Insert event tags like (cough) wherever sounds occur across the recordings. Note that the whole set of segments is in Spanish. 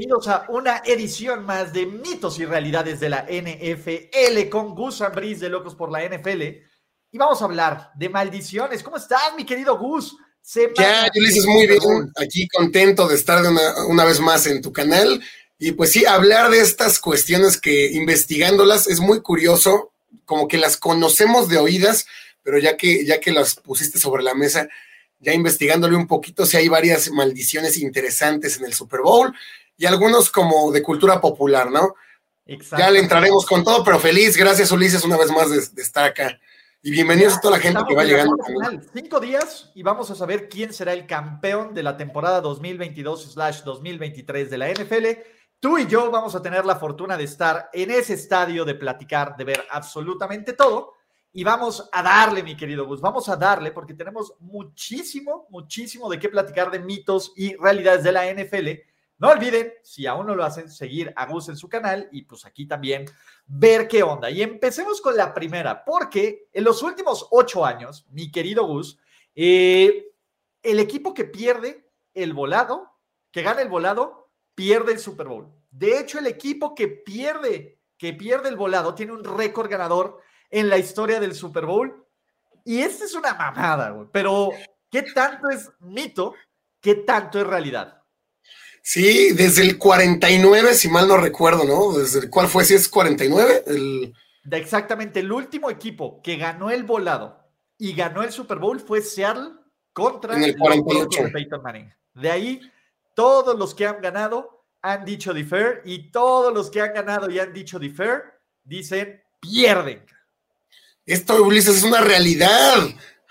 Bienvenidos a una edición más de mitos y realidades de la NFL con Gus Ambris de Locos por la NFL. Y vamos a hablar de maldiciones. ¿Cómo estás, mi querido Gus? Semana ya, Ulises, muy bien. Aquí contento de estar de una, una vez más en tu canal. Y pues sí, hablar de estas cuestiones que investigándolas es muy curioso, como que las conocemos de oídas, pero ya que, ya que las pusiste sobre la mesa, ya investigándole un poquito, sí hay varias maldiciones interesantes en el Super Bowl y algunos como de cultura popular, ¿no? Ya le entraremos con todo, pero feliz, gracias Ulises una vez más de, estar acá. Y bienvenidos a toda la gente que va llegando. Cinco días y vamos a saber quién será el campeón de la temporada 2022-2023 de la NFL Tú y yo vamos a tener la fortuna de estar en ese estadio, de platicar, de ver absolutamente todo. Y vamos a darle, mi querido Gus, vamos a darle porque tenemos muchísimo, muchísimo de qué platicar de mitos y realidades de la NFL. No olviden, si aún no lo hacen, seguir a Gus en su canal y pues aquí también ver qué onda. Y empecemos con la primera, porque en los últimos ocho años, mi querido Gus, eh, el equipo que pierde el volado, que gana el volado, pierde el Super Bowl. De hecho, el equipo que pierde, que pierde el volado, tiene un récord ganador en la historia del Super Bowl. Y esta es una mamada, güey. Pero, ¿qué tanto es mito? ¿Qué tanto es realidad? Sí, desde el 49, si mal no recuerdo, ¿no? Desde el, ¿Cuál fue? Si es 49, el... exactamente, el último equipo que ganó el volado y ganó el Super Bowl fue Seattle contra el 48. Peyton Manning. De ahí todos los que han ganado han dicho defer y todos los que han ganado y han dicho defer dicen pierden. Esto, Ulises, es una realidad.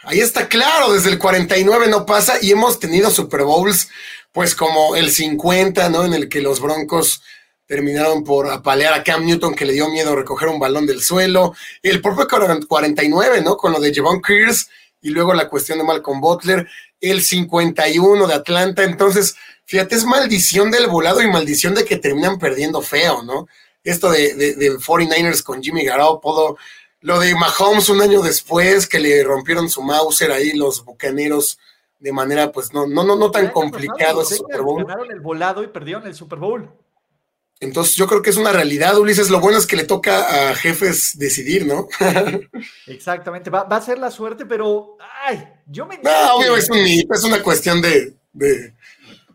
Ahí está claro, desde el 49 no pasa y hemos tenido Super Bowls, pues como el 50, ¿no? En el que los Broncos terminaron por apalear a Cam Newton que le dio miedo recoger un balón del suelo. El propio 49, ¿no? Con lo de Javon Kears y luego la cuestión de Malcolm Butler. El 51 de Atlanta. Entonces, Fíjate, es maldición del volado y maldición de que terminan perdiendo feo, ¿no? Esto de, de, 49ers con Jimmy Garoppolo, lo de Mahomes un año después que le rompieron su Mauser ahí los bucaneros de manera pues no no no no tan complicado ese Super Bowl. Ganaron el volado y perdieron el Super Bowl. Entonces yo creo que es una realidad, Ulises. Lo bueno es que le toca a jefes decidir, ¿no? (laughs) Exactamente, va, a ser la suerte, pero ay, yo me. No, obvio, es, un, es una cuestión de, de,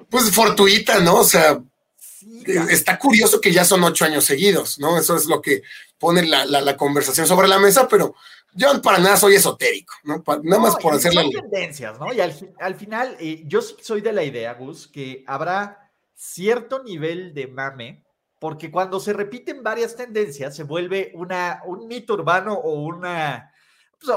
pues fortuita, ¿no? O sea, está curioso que ya son ocho años seguidos, ¿no? Eso es lo que pone la, conversación sobre la mesa, pero yo para nada soy esotérico, ¿no? nada más por hacerle. Son tendencias, ¿no? Y al, final, eh, yo soy de la idea, Gus, que habrá cierto nivel de mame, porque cuando se repiten varias tendencias, se vuelve una, un mito urbano o una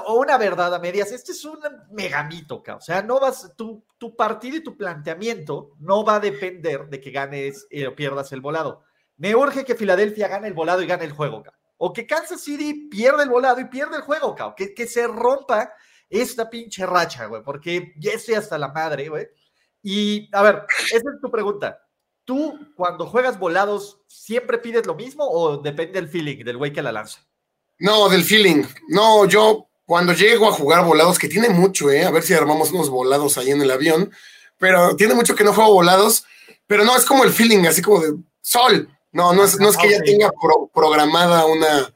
o una verdad a medias. Este es un megamito, o sea, no vas, tu, tu partido y tu planteamiento no va a depender de que ganes eh, o pierdas el volado. Me urge que Filadelfia gane el volado y gane el juego, o que Kansas City pierda el volado y pierde el juego, que, que se rompa esta pinche racha, güey, porque ya estoy hasta la madre, güey. Y a ver, esa es tu pregunta. ¿Tú cuando juegas volados siempre pides lo mismo o depende del feeling del güey que la lanza? No, del feeling. No, yo cuando llego a jugar volados, que tiene mucho, ¿eh? A ver si armamos unos volados ahí en el avión, pero tiene mucho que no juego volados, pero no, es como el feeling, así como de sol. No, no es, no es que ya tenga programada una,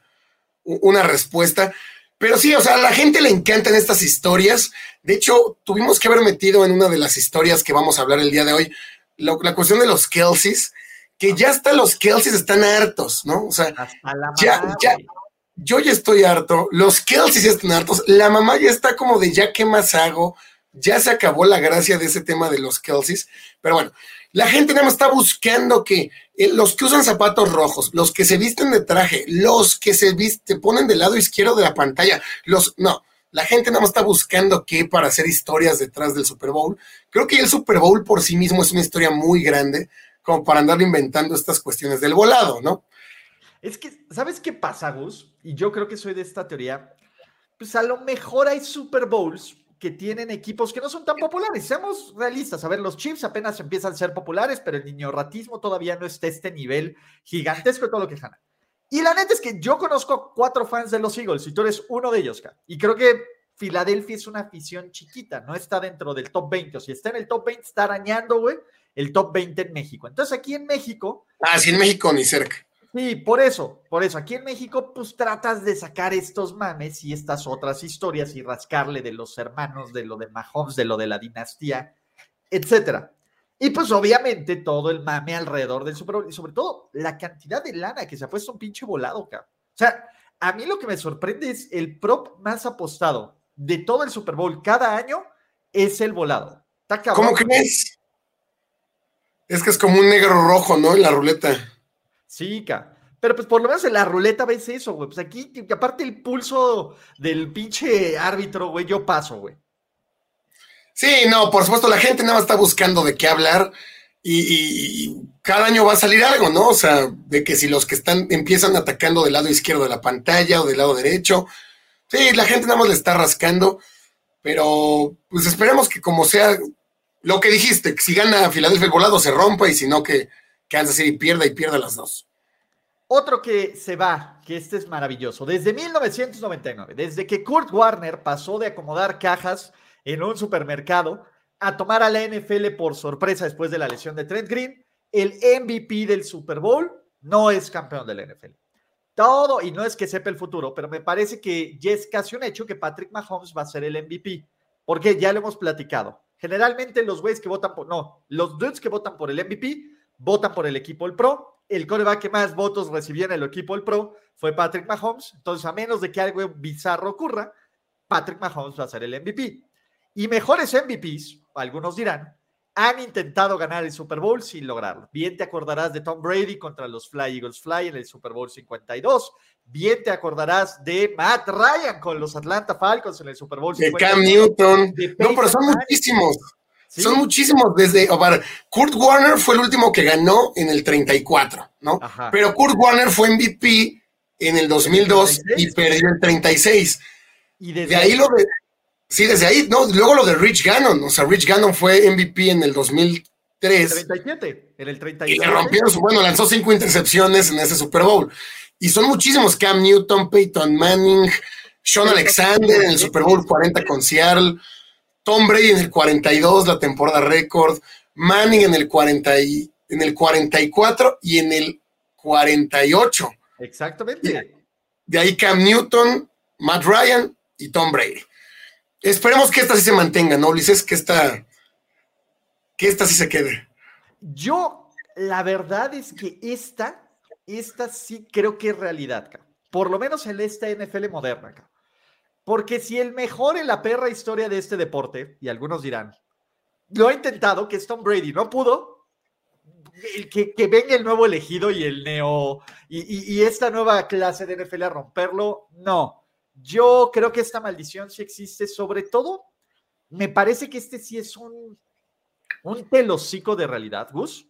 una respuesta, pero sí, o sea, a la gente le encantan estas historias. De hecho, tuvimos que haber metido en una de las historias que vamos a hablar el día de hoy, la, la cuestión de los Kelseys, que ya hasta los Kelseys están hartos, ¿no? O sea, ya, ya, yo ya estoy harto, los Kelsey ya están hartos, la mamá ya está como de ya qué más hago, ya se acabó la gracia de ese tema de los Kelseys, pero bueno, la gente nada más está buscando que los que usan zapatos rojos, los que se visten de traje, los que se visten, ponen del lado izquierdo de la pantalla, los, no, la gente nada más está buscando qué para hacer historias detrás del Super Bowl. Creo que el Super Bowl por sí mismo es una historia muy grande. como para andar inventando estas cuestiones del volado, ¿no? Es que, ¿sabes qué pasa, Gus? Y yo creo que soy de esta teoría. Pues a lo mejor hay Super Bowls que tienen equipos que no son tan populares. Seamos realistas. A ver, los Chiefs apenas empiezan a ser populares, pero el niño ratismo todavía no está a este nivel gigantesco todo lo que gana. Y la neta es que yo conozco cuatro fans de los Eagles y tú eres uno de ellos, Y creo que Filadelfia es una afición chiquita, no está dentro del top 20. O si está en el top 20, está arañando, güey, el top 20 en México. Entonces aquí en México. Ah, sí, en México ni cerca. Sí, por eso, por eso. Aquí en México, pues tratas de sacar estos mames y estas otras historias y rascarle de los hermanos, de lo de Mahomes, de lo de la dinastía, etcétera. Y pues obviamente todo el mame alrededor del Super Bowl y sobre todo la cantidad de lana que se ha puesto un pinche volado, cabrón. O sea, a mí lo que me sorprende es el prop más apostado de todo el Super Bowl cada año es el volado. ¿Cómo crees? Es que es como un negro rojo, ¿no? En la ruleta. Sí, ca. Pero pues por lo menos en la ruleta ves eso, güey. Pues aquí, aparte el pulso del pinche árbitro, güey, yo paso, güey. Sí, no, por supuesto, la gente nada más está buscando de qué hablar y, cada año va a salir algo, ¿no? O sea, de que si los que están empiezan atacando del lado izquierdo de la pantalla o del lado derecho, sí, la gente nada más le está rascando, pero pues esperemos que como sea lo que dijiste, que si gana Filadelfia el volado se rompa y si no que Kansas City pierda y pierda las dos. Otro que se va, que este es maravilloso, desde 1999, desde que Kurt Warner pasó de acomodar cajas en un supermercado a tomar a la NFL por sorpresa después de la lesión de Trent Green, el MVP del Super Bowl no es campeón de la NFL. Todo, y no es que sepa el futuro, pero me parece que ya es casi un hecho que Patrick Mahomes va a ser el MVP, porque ya lo hemos platicado. Generalmente los güeyes que votan por, no, los dudes que votan por el MVP votan por el equipo del Pro. El coreback que más votos recibía en el equipo del Pro fue Patrick Mahomes. Entonces, a menos de que algo bizarro ocurra, Patrick Mahomes va a ser el MVP. Y mejores MVPs, algunos dirán, han intentado ganar el Super Bowl sin lograrlo. Bien te acordarás de Tom Brady contra los Fly Eagles Fly en el Super Bowl 52. Bien te acordarás de Matt Ryan con los Atlanta Falcons en el Super Bowl 52. De Cam Newton. No, pero son muchísimos. Son muchísimos. Desde, Kurt Warner fue el último que ganó en el 34, ¿no? Pero Kurt Warner fue MVP en el 2002 y perdió el 36. Y desde de ahí lo de, Sí, desde ahí, no, luego lo de Rich Gannon, o sea, Rich Gannon fue MVP en el 2003. 37, en el 37. Y le rompieron su, bueno, lanzó cinco intercepciones en ese Super Bowl. Y son muchísimos, Cam Newton, Peyton Manning, Sean Alexander en el Super Bowl 40 con Seattle, Tom Brady en el 42, la temporada récord, Manning en el, 40 y, en el 44 y en el 48. Exactamente. de ahí Cam Newton, Matt Ryan y Tom Brady. Esperemos que esta sí se mantenga, ¿no, Ulises? Que esta, que esta sí se quede. Yo, la verdad es que esta, esta sí creo que es realidad, por lo menos en esta NFL moderna. Porque si el mejor en la perra historia de este deporte, y algunos dirán, lo ha intentado, que es Tom Brady, no pudo, que, que, venga el nuevo elegido y el neo, y, y, esta nueva clase de NFL a romperlo, no. Yo creo que esta maldición sí existe, sobre todo, me parece que este sí es un, un telocico de realidad, Gus,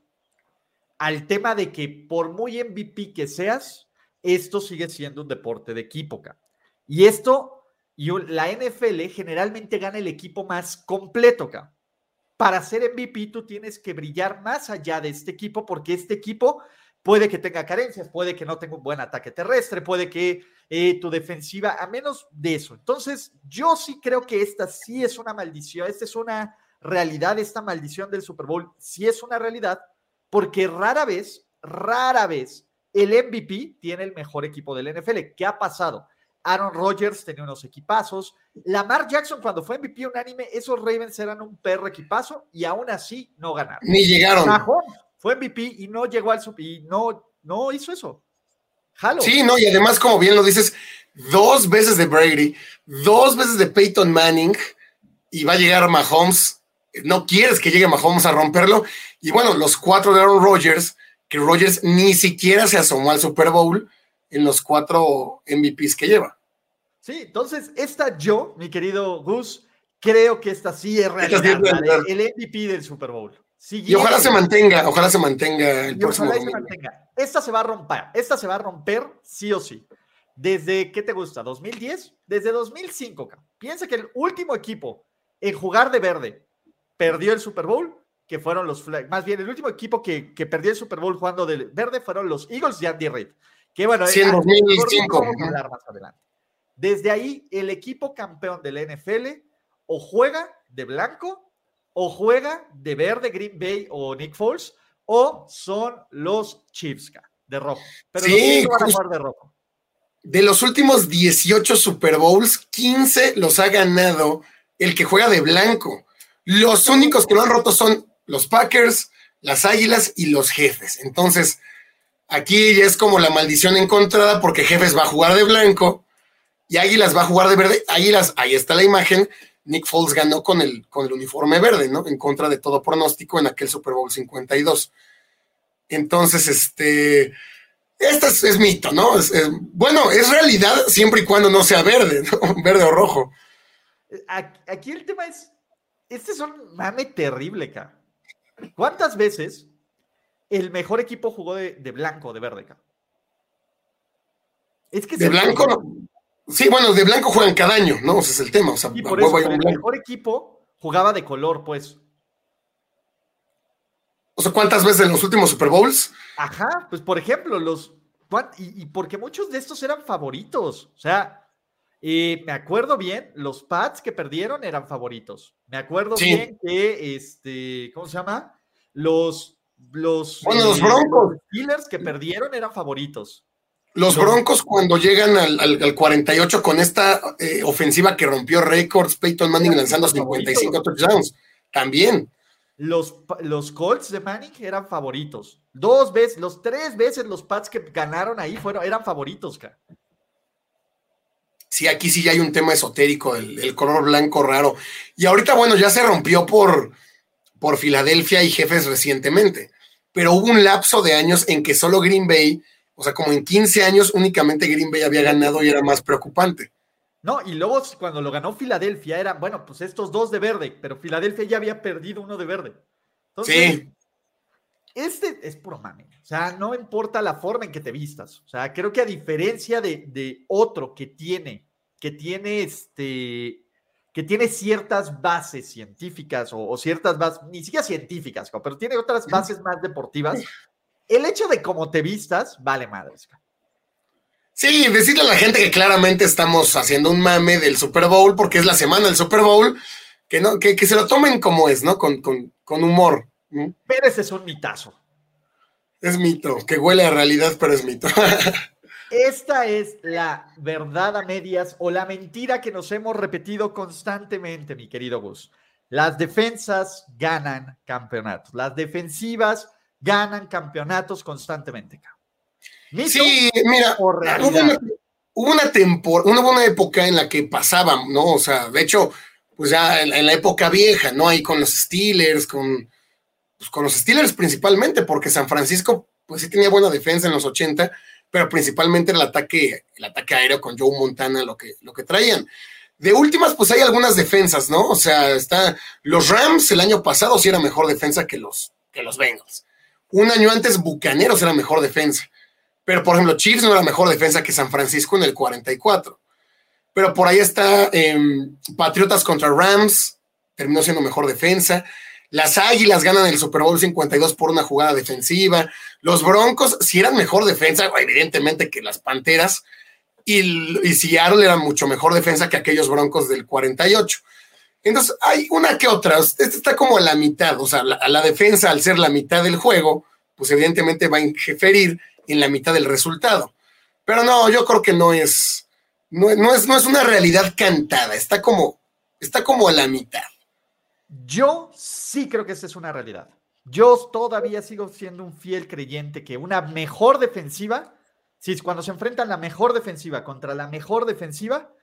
al tema de que por muy MVP que seas, esto sigue siendo un deporte de equipo. Y esto, y la NFL generalmente gana el equipo más completo. Para ser MVP tú tienes que brillar más allá de este equipo porque este equipo puede que tenga carencias, puede que no tenga un buen ataque terrestre, puede que eh, tu defensiva, a menos de eso. Entonces, yo sí creo que esta sí es una maldición, esta es una realidad, esta maldición del Super Bowl sí es una realidad, porque rara vez, rara vez, el MVP tiene el mejor equipo del NFL. ¿Qué ha pasado? Aaron Rodgers tenía unos equipazos. Lamar Jackson, cuando fue MVP unánime, esos Ravens eran un perro equipazo y aún así no ganaron. Ni llegaron. fue MVP y no llegó al Super y no, no hizo eso. Sí, no, y además, como bien lo dices, dos veces de Brady, dos veces de Peyton Manning, y va a llegar Mahomes. No quieres que llegue Mahomes a romperlo. Y bueno, los cuatro de Aaron Rodgers, que Rodgers ni siquiera se asomó al Super Bowl en los cuatro MVPs que lleva. Sí, entonces, esta yo, mi querido Gus, creo que esta sí es realidad, el MVP del Super Bowl. y ojalá se mantenga, ojalá se mantenga el próximo se mantenga. Esta se va a romper, esta se va a romper sí o sí. Desde, ¿qué te gusta? ¿2010? Desde 2005, Piensa que el último equipo en jugar de verde perdió el Super Bowl, que fueron los, más bien el último equipo que, que perdió el Super Bowl jugando de verde fueron los Eagles de Andy Reid. Que bueno, sí, en 2005. más adelante. Desde ahí, el equipo campeón del NFL o juega de blanco o juega de verde Green Bay o Nick Foles o son los Chiefs de rojo. Pero sí, van a jugar de rojo. De los últimos 18 Super Bowls, 15 los ha ganado el que juega de blanco. Los únicos que lo han roto son los Packers, las Águilas y los Jefes. Entonces, aquí ya es como la maldición encontrada porque Jefes va a jugar de blanco y Águilas va a jugar de verde. Águilas, ahí está la imagen, Nick Foles ganó con el, con el uniforme verde, ¿no? En contra de todo pronóstico en aquel Super Bowl 52. Entonces, este, esta es, mito, ¿no? bueno, es realidad siempre y cuando no sea verde, ¿no? (laughs) Verde o rojo. Aquí el tema es, este es un mame terrible, acá. ¿Cuántas veces el mejor equipo jugó de, blanco o de verde? Es que de blanco, no. Sí, bueno, de blanco juegan cada año, ¿no? Ese es el tema. O sea, y por eso, el mejor equipo jugaba de color, pues. O sea, ¿cuántas veces en los últimos Super Bowls? Ajá, pues por ejemplo, los. Y, y porque muchos de estos eran favoritos. O sea, me acuerdo bien, los Pats que perdieron eran favoritos. Me acuerdo bien que, este, ¿cómo se llama? Los. Los, bueno, los eh, Broncos. Los Steelers que perdieron eran favoritos. Los Broncos cuando llegan al, 48 con esta eh, ofensiva que rompió récords, Peyton Manning lanzando 55 touchdowns, también. Los, los Colts de Manning eran favoritos. Dos veces, los tres veces los Pats que ganaron ahí fueron, eran favoritos, cara. Sí, aquí sí ya hay un tema esotérico, el, color blanco raro. Y ahorita, bueno, ya se rompió por, por Filadelfia y jefes recientemente, pero hubo un lapso de años en que solo Green Bay o sea, como en 15 años únicamente Green Bay había ganado y era más preocupante. No, y luego cuando lo ganó Filadelfia era, bueno, pues estos dos de verde, pero Filadelfia ya había perdido uno de verde. sí. Este es puro mame. O sea, no importa la forma en que te vistas. O sea, creo que a diferencia de, otro que tiene, que tiene este, que tiene ciertas bases científicas o, o, ciertas bases, ni siquiera científicas, pero tiene otras bases más deportivas el hecho de cómo te vistas, vale madres. Sí, decirle a la gente que claramente estamos haciendo un mame del Super Bowl porque es la semana del Super Bowl, que, no, que, se lo tomen como es, ¿no? Con, humor. Pero ese es un mitazo. Es mito, que huele a realidad, pero es mito. (laughs) Esta es la verdad a medias o la mentira que nos hemos repetido constantemente, mi querido Gus. Las defensas ganan campeonatos. Las defensivas ganan campeonatos constantemente. Sí, mira, hubo una, una temporada, hubo una época en la que pasaban, ¿no? O sea, de hecho, pues ya en, la época vieja, ¿no? Ahí con los Steelers, con, pues con los Steelers principalmente, porque San Francisco, pues sí tenía buena defensa en los 80, pero principalmente el ataque, el ataque aéreo con Joe Montana, lo que, lo que traían. De últimas, pues hay algunas defensas, ¿no? O sea, está los Rams el año pasado sí era mejor defensa que los, que los Bengals. Un año antes, Bucaneros era mejor defensa. Pero, por ejemplo, Chiefs no era mejor defensa que San Francisco en el 44. Pero por ahí está em, Patriotas contra Rams, terminó siendo mejor defensa. Las Águilas ganan el Super Bowl 52 por una jugada defensiva. Los Broncos, si eran mejor defensa, evidentemente que las Panteras. Y, y Seattle era mucho mejor defensa que aquellos Broncos del 48. Entonces, hay una que otra. Este está como a la mitad. O sea, la, la defensa, al ser la mitad del juego, pues evidentemente va a inferir en la mitad del resultado. Pero no, yo creo que no es, no, es, no es una realidad cantada. Está como, está como a la mitad. Yo sí creo que esa es una realidad. Yo todavía sigo siendo un fiel creyente que una mejor defensiva, si cuando se enfrentan la mejor defensiva contra la mejor defensiva,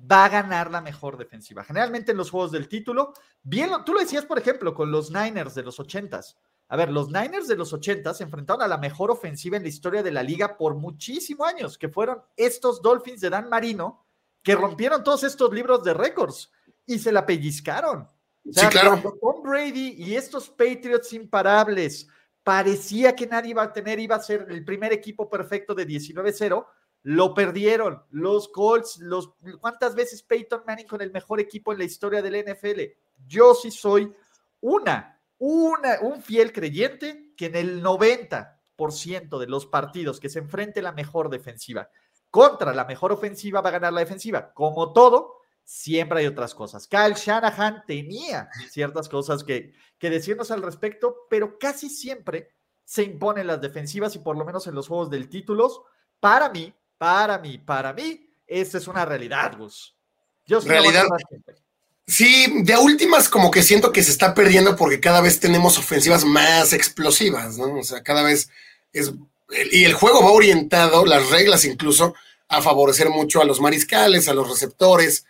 va a ganar la mejor defensiva. Generalmente en los juegos del título, bien, tú lo decías, por ejemplo, con los Niners de los 80s. A ver, los Niners de los 80 se enfrentaron a la mejor ofensiva en la historia de la liga por muchísimos años, que fueron estos Dolphins de Dan Marino, que rompieron todos estos libros de récords y se la pellizcaron. Sí, claro. Tom Brady y estos Patriots imparables parecía que nadie iba a tener, iba a ser el primer equipo perfecto de 19-0, lo perdieron. Los Colts, los, ¿cuántas veces Peyton Manning con el mejor equipo en la historia del NFL? Yo sí soy una, una, un fiel creyente que en el 90% de los partidos que se enfrente la mejor defensiva contra la mejor ofensiva va a ganar la defensiva. Como todo, siempre hay otras cosas. Kyle Shanahan tenía ciertas cosas que, que decirnos al respecto, pero casi siempre se imponen las defensivas y por lo menos en los juegos del títulos, para mí, para mí, para mí, esa es una realidad, Gus. Yo realidad. Sí, de últimas como que siento que se está perdiendo porque cada vez tenemos ofensivas más explosivas, ¿no? O sea, cada vez es... Y el juego va orientado, las reglas incluso, a favorecer mucho a los mariscales, a los receptores,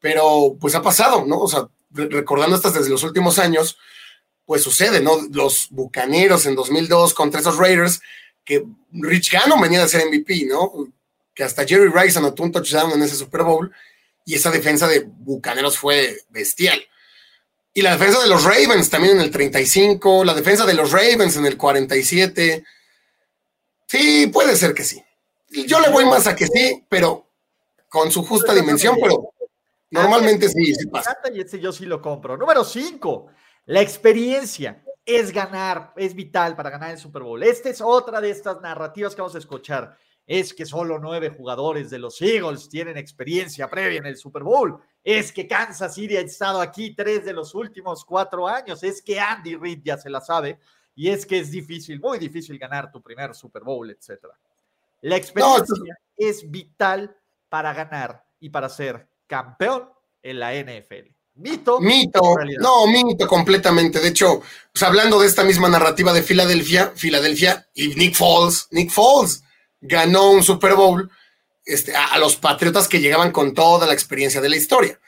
pero pues ha pasado, ¿no? O sea, recordando estas desde los últimos años, pues sucede, ¿no? Los Bucaneros en 2002 contra esos Raiders, que Rich Gannon venía de ser MVP, ¿no? Que hasta Jerry Rice anotó un touchdown en ese Super Bowl y esa defensa de Bucaneros fue bestial. Y la defensa de los Ravens también en el 35, la defensa de los Ravens en el 47. Sí, puede ser que sí. Yo le voy más a que sí, pero con su justa dimensión, pero normalmente sí, sí pasa. Y este yo sí lo compro. Número 5, la experiencia es ganar, es vital para ganar el Super Bowl. Esta es otra de estas narrativas que vamos a escuchar es que solo nueve jugadores de los Eagles tienen experiencia previa en el Super Bowl, es que Kansas City ha estado aquí tres de los últimos cuatro años, es que Andy Reid ya se la sabe, y es que es difícil, muy difícil ganar tu primer Super Bowl, etc. La experiencia es vital para ganar y para ser campeón en la NFL. Mito. Mito. No, mito completamente. De hecho, pues hablando de esta misma narrativa de Filadelfia, Filadelfia y Nick Foles, Nick Foles ganó un Super Bowl este, a, los Patriotas que llegaban con toda la experiencia de la historia.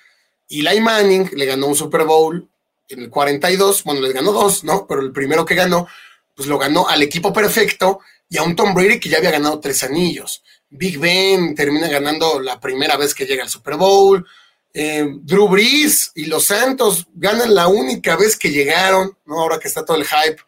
Y Eli Manning le ganó un Super Bowl en el 42, bueno, les ganó dos, ¿no? Pero el primero que ganó, pues lo ganó al equipo perfecto y a un Tom Brady que ya había ganado tres anillos. Big Ben termina ganando la primera vez que llega al Super Bowl. Eh, Drew Brees y los Santos ganan la única vez que llegaron, ¿no? Ahora que está todo el hype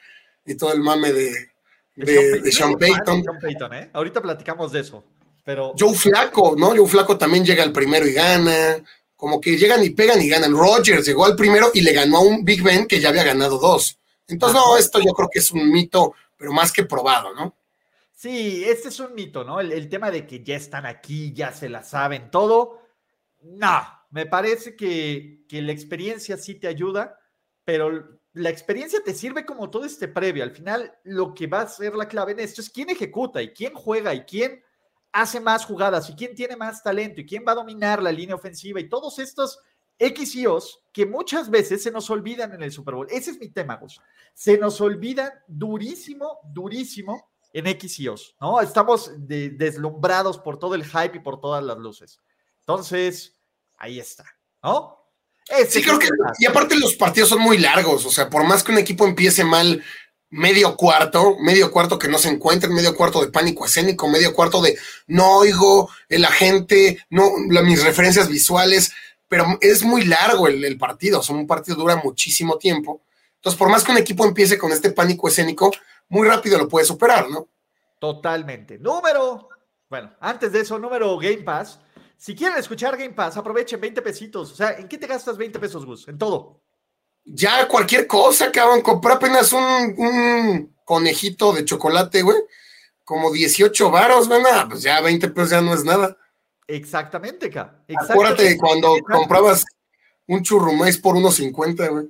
y todo el mame de, de, Sean Payton. ¿eh? Ahorita platicamos de eso. Pero... Joe Flaco, ¿no? Joe Flaco también llega al primero y gana. Como que llegan y pegan y ganan. Rogers llegó al primero y le ganó a un Big Ben que ya había ganado dos. Entonces, no, esto yo creo que es un mito, pero más que probado, ¿no? Sí, este es un mito, ¿no? El, tema de que ya están aquí, ya se la saben todo. No, me parece que, que la experiencia sí te ayuda, pero la experiencia te sirve como todo este previo. Al final, lo que va a ser la clave en esto es quién ejecuta y quién juega y quién hace más jugadas y quién tiene más talento y quién va a dominar la línea ofensiva y todos estos X que muchas veces se nos olvidan en el Super Bowl. Ese es mi tema, Gus. Se nos olvidan durísimo, durísimo en X y O's, ¿no? Estamos deslumbrados por todo el hype y por todas las luces. Entonces, ahí está, ¿no? sí, creo que. Y aparte, los partidos son muy largos. O sea, por más que un equipo empiece mal medio cuarto, medio cuarto que no se encuentre, medio cuarto de pánico escénico, medio cuarto de no oigo el agente, no, mis referencias visuales, pero es muy largo el, partido. O sea, un partido dura muchísimo tiempo. Entonces, por más que un equipo empiece con este pánico escénico, muy rápido lo puede superar, ¿no? Totalmente. Número, bueno, antes de eso, número Game Pass. Si quieren escuchar Game Pass, aprovechen 20 pesitos. O sea, ¿en qué te gastas 20 pesos, Gus? En todo. Ya cualquier cosa, cabrón. Compré apenas un, conejito de chocolate, güey. Como 18 varos, güey. pues ya 20 pesos ya no es nada. Exactamente, ca. Acuérdate cuando comprabas un churrumais por unos 50, güey.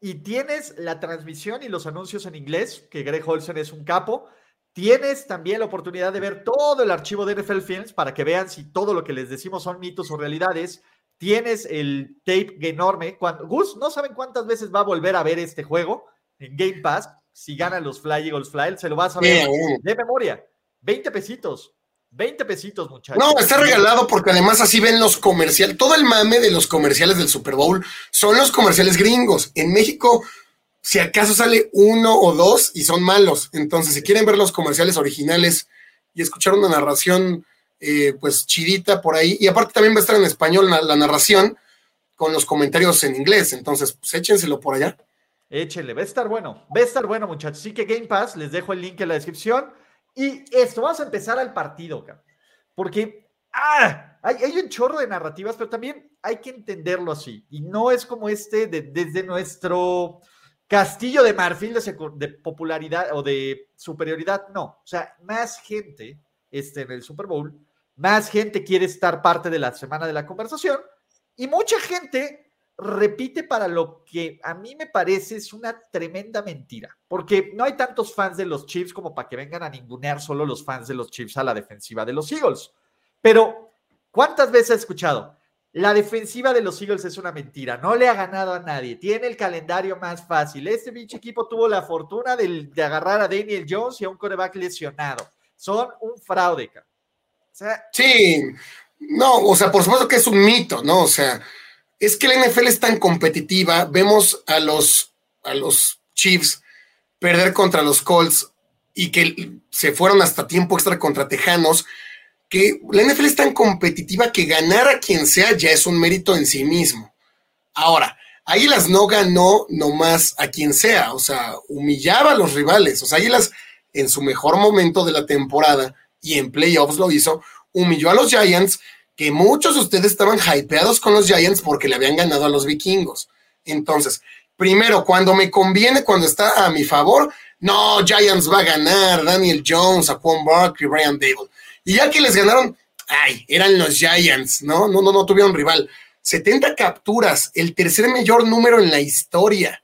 Y tienes la transmisión y los anuncios en inglés, que Greg Olsen es un capo. Tienes también la oportunidad de ver todo el archivo de NFL Films para que vean si todo lo que les decimos son mitos o realidades. Tienes el tape enorme. Cuando, Gus, no saben cuántas veces va a volver a ver este juego en Game Pass. Si ganan los Fly Eagles Fly, se lo vas a ver de memoria. 20 pesitos. 20 pesitos, muchachos. No, está regalado porque además así ven los comerciales. Todo el mame de los comerciales del Super Bowl son los comerciales gringos. En México si acaso sale uno o dos y son malos. Entonces, si quieren ver los comerciales originales y escuchar una narración, eh, pues chidita por ahí, y aparte también va a estar en español la, narración, con los comentarios en inglés. Entonces, pues échenselo por allá. Échenle, va a estar bueno, va a estar bueno, muchachos. Así que Game Pass, les dejo el link en la descripción. Y esto, vamos a empezar al partido, porque ah, hay, un chorro de narrativas, pero también hay que entenderlo así. Y no es como este desde nuestro castillo de marfil de, popularidad o de superioridad, no. O sea, más gente este, en el Super Bowl, más gente quiere estar parte de la semana de la conversación y mucha gente repite para lo que a mí me parece es una tremenda mentira, porque no hay tantos fans de los Chiefs como para que vengan a ningunear solo los fans de los Chiefs a la defensiva de los Eagles. Pero, ¿cuántas veces he escuchado? La defensiva de los Eagles es una mentira, no le ha ganado a nadie, tiene el calendario más fácil. Este pinche equipo tuvo la fortuna de, agarrar a Daniel Jones y a un coreback lesionado. Son un fraude. sí, no, o sea, por supuesto que es un mito, ¿no? O sea, es que la NFL es tan competitiva, vemos a los, a los Chiefs perder contra los Colts y que se fueron hasta tiempo extra contra Tejanos, que la NFL es tan competitiva que ganar a quien sea ya es un mérito en sí mismo. Ahora, Águilas no ganó nomás a quien sea, o sea, humillaba a los rivales. O sea, Águilas en su mejor momento de la temporada y en playoffs lo hizo, humilló a los Giants que muchos de ustedes estaban hypeados con los Giants porque le habían ganado a los vikingos. Entonces, primero, cuando me conviene, cuando está a mi favor, no, Giants va a ganar, Daniel Jones, Aquan Barkley, Brian Dable. Y ya que les ganaron, ay, eran los Giants, ¿no? No, no, no tuvieron rival. 70 capturas, el tercer mayor número en la historia.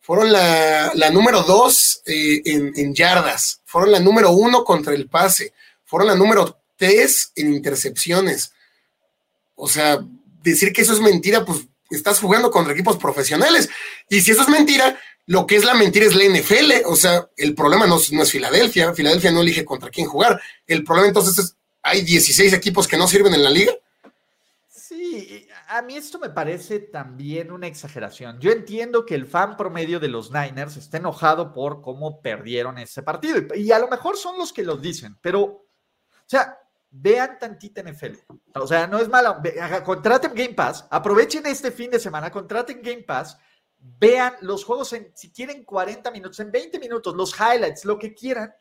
Fueron la, número dos eh, en yardas, fueron la número uno contra el pase, fueron la número tres en intercepciones o sea, decir que eso es mentira, pues estás jugando contra equipos profesionales. Y si eso es mentira, lo que es la mentira es la NFL. O sea, el problema no, es Filadelfia. Filadelfia no elige contra quién jugar. El problema entonces es, hay 16 equipos que no sirven en la liga. Sí, a mí esto me parece también una exageración. Yo entiendo que el fan promedio de los Niners está enojado por cómo perdieron ese partido. Y a lo mejor son los que los dicen, pero, o sea, vean tantita NFL. O sea, no es malo. Contraten Game Pass, aprovechen este fin de semana, contraten Game Pass, vean los juegos en, si quieren 40 minutos, en 20 minutos, los highlights, lo que quieran,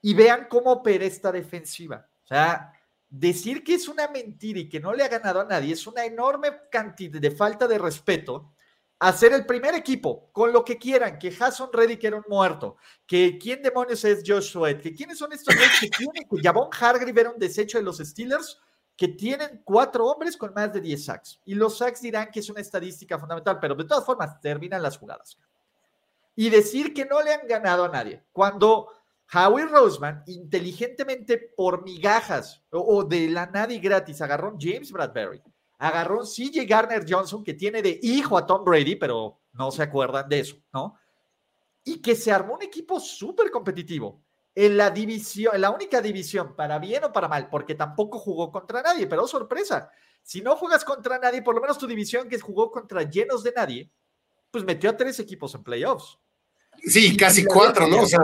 y vean cómo opera esta defensiva. O sea, decir que es una mentira y que no le ha ganado a nadie es una enorme cantidad de falta de respeto hacer el primer equipo con lo que quieran, que Hassan Reddick era un muerto, que quién demonios es Josh Sweat, que quiénes son estos que tienen, que Javon Hargrave era un desecho de los Steelers, que tienen cuatro hombres con más de 10 sacks. Y los sacks dirán que es una estadística fundamental, pero de todas formas terminan las jugadas. Y decir que no le han ganado a nadie, cuando Howie Roseman, inteligentemente por migajas o, de la nadie gratis, agarró James Bradbury agarró un CJ Garner Johnson que tiene de hijo a Tom Brady, pero no se acuerdan de eso, ¿no? Y que se armó un equipo súper competitivo en la división, en la única división, para bien o para mal, porque tampoco jugó contra nadie, pero sorpresa, si no juegas contra nadie, por lo menos tu división que jugó contra llenos de nadie, pues metió a tres equipos en playoffs. Sí, casi cuatro, ¿no? O sea,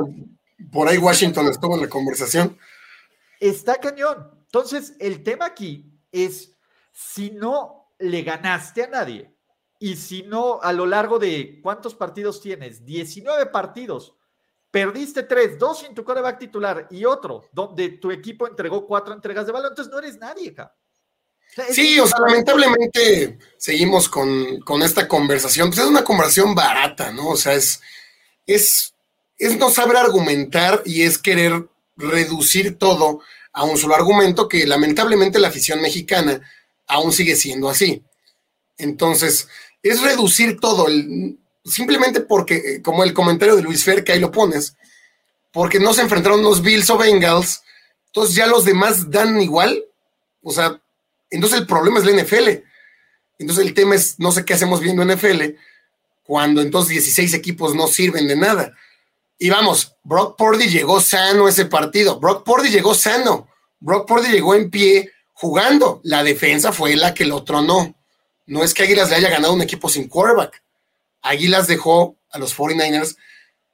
por ahí Washington estuvo en la conversación. Está cañón. Entonces, el tema aquí es si no le ganaste a nadie y si no a lo largo de cuántos partidos tienes, 19 partidos, perdiste tres, dos sin tu coreback titular y otro donde tu equipo entregó cuatro entregas de balón, entonces no eres nadie, acá. sí, o sea, lamentablemente seguimos con, esta conversación. Pues es una conversación barata, ¿no? O sea, es, es, es no saber argumentar y es querer reducir todo a un solo argumento que lamentablemente la afición mexicana aún sigue siendo así. Entonces, es reducir todo, simplemente porque, eh, como el comentario de Luis Fer, que ahí lo pones, porque no se enfrentaron los Bills o Bengals, entonces ya los demás dan igual. O sea, entonces el problema es la NFL. Entonces el tema es, no sé qué hacemos viendo NFL, cuando entonces 16 equipos no sirven de nada. Y vamos, Brock Purdy llegó sano ese partido. Brock Purdy llegó sano. Brock Purdy llegó en pie jugando. La defensa fue la que lo tronó. No es que Águilas le haya ganado un equipo sin quarterback. Águilas dejó a los 49ers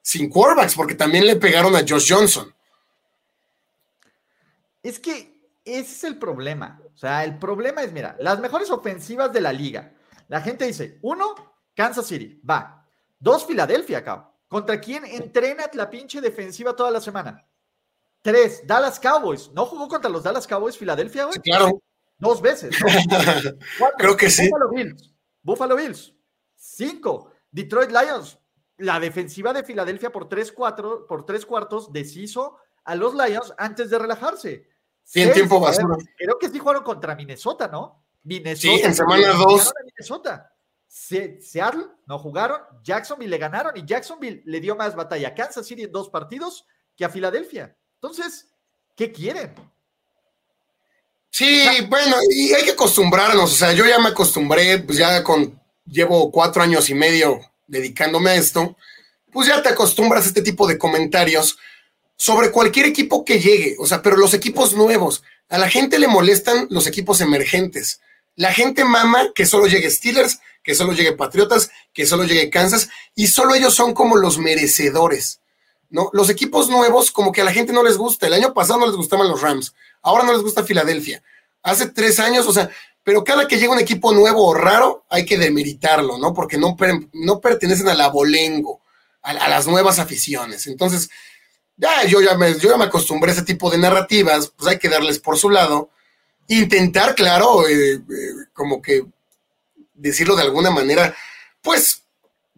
sin quarterbacks porque también le pegaron a Josh Johnson. Es que ese es el problema. O sea, el problema es, mira, las mejores ofensivas de la liga, La gente dice, uno, Kansas City, va. Dos, Filadelfia, acá. ¿Contra quién entrena la pinche defensiva toda la semana? Tres, Dallas Cowboys. ¿No jugó contra los Dallas Cowboys Filadelfia, güey? claro. Dos veces. (laughs) Creo que sí. Buffalo Bills. Buffalo Bills. Cinco, Detroit Lions. La defensiva de Filadelfia por tres, cuatro, por tres cuartos deshizo a los Lions antes de relajarse. Sí, en tiempo basura. Creo que sí jugaron contra Minnesota, ¿no? Minnesota. Sí, en semana dos. Minnesota. Seattle no jugaron, Jacksonville le ganaron y Jacksonville le dio más batalla a Kansas City en dos partidos que a Filadelfia. Entonces, ¿qué quieren? Sí, bueno, y hay que acostumbrarnos, o sea, yo ya me acostumbré, pues ya con, llevo cuatro años y medio dedicándome a esto, pues ya te acostumbras a este tipo de comentarios sobre cualquier equipo que llegue, o sea, pero los equipos nuevos, a la gente le molestan los equipos emergentes. La gente mama que solo llegue Steelers, que solo llegue Patriotas, que solo llegue Kansas, y solo ellos son como los merecedores. ¿No? Los equipos nuevos, como que a la gente no les gusta. El año pasado no les gustaban los Rams, ahora no les gusta Filadelfia. Hace tres años, o sea, pero cada que llega un equipo nuevo o raro, hay que demeritarlo, ¿no? Porque no, no pertenecen al abolengo, a, a, las nuevas aficiones. Entonces, ya yo, ya me, yo ya me acostumbré a ese tipo de narrativas, pues hay que darles por su lado. Intentar, claro, eh, eh, como que decirlo de alguna manera, pues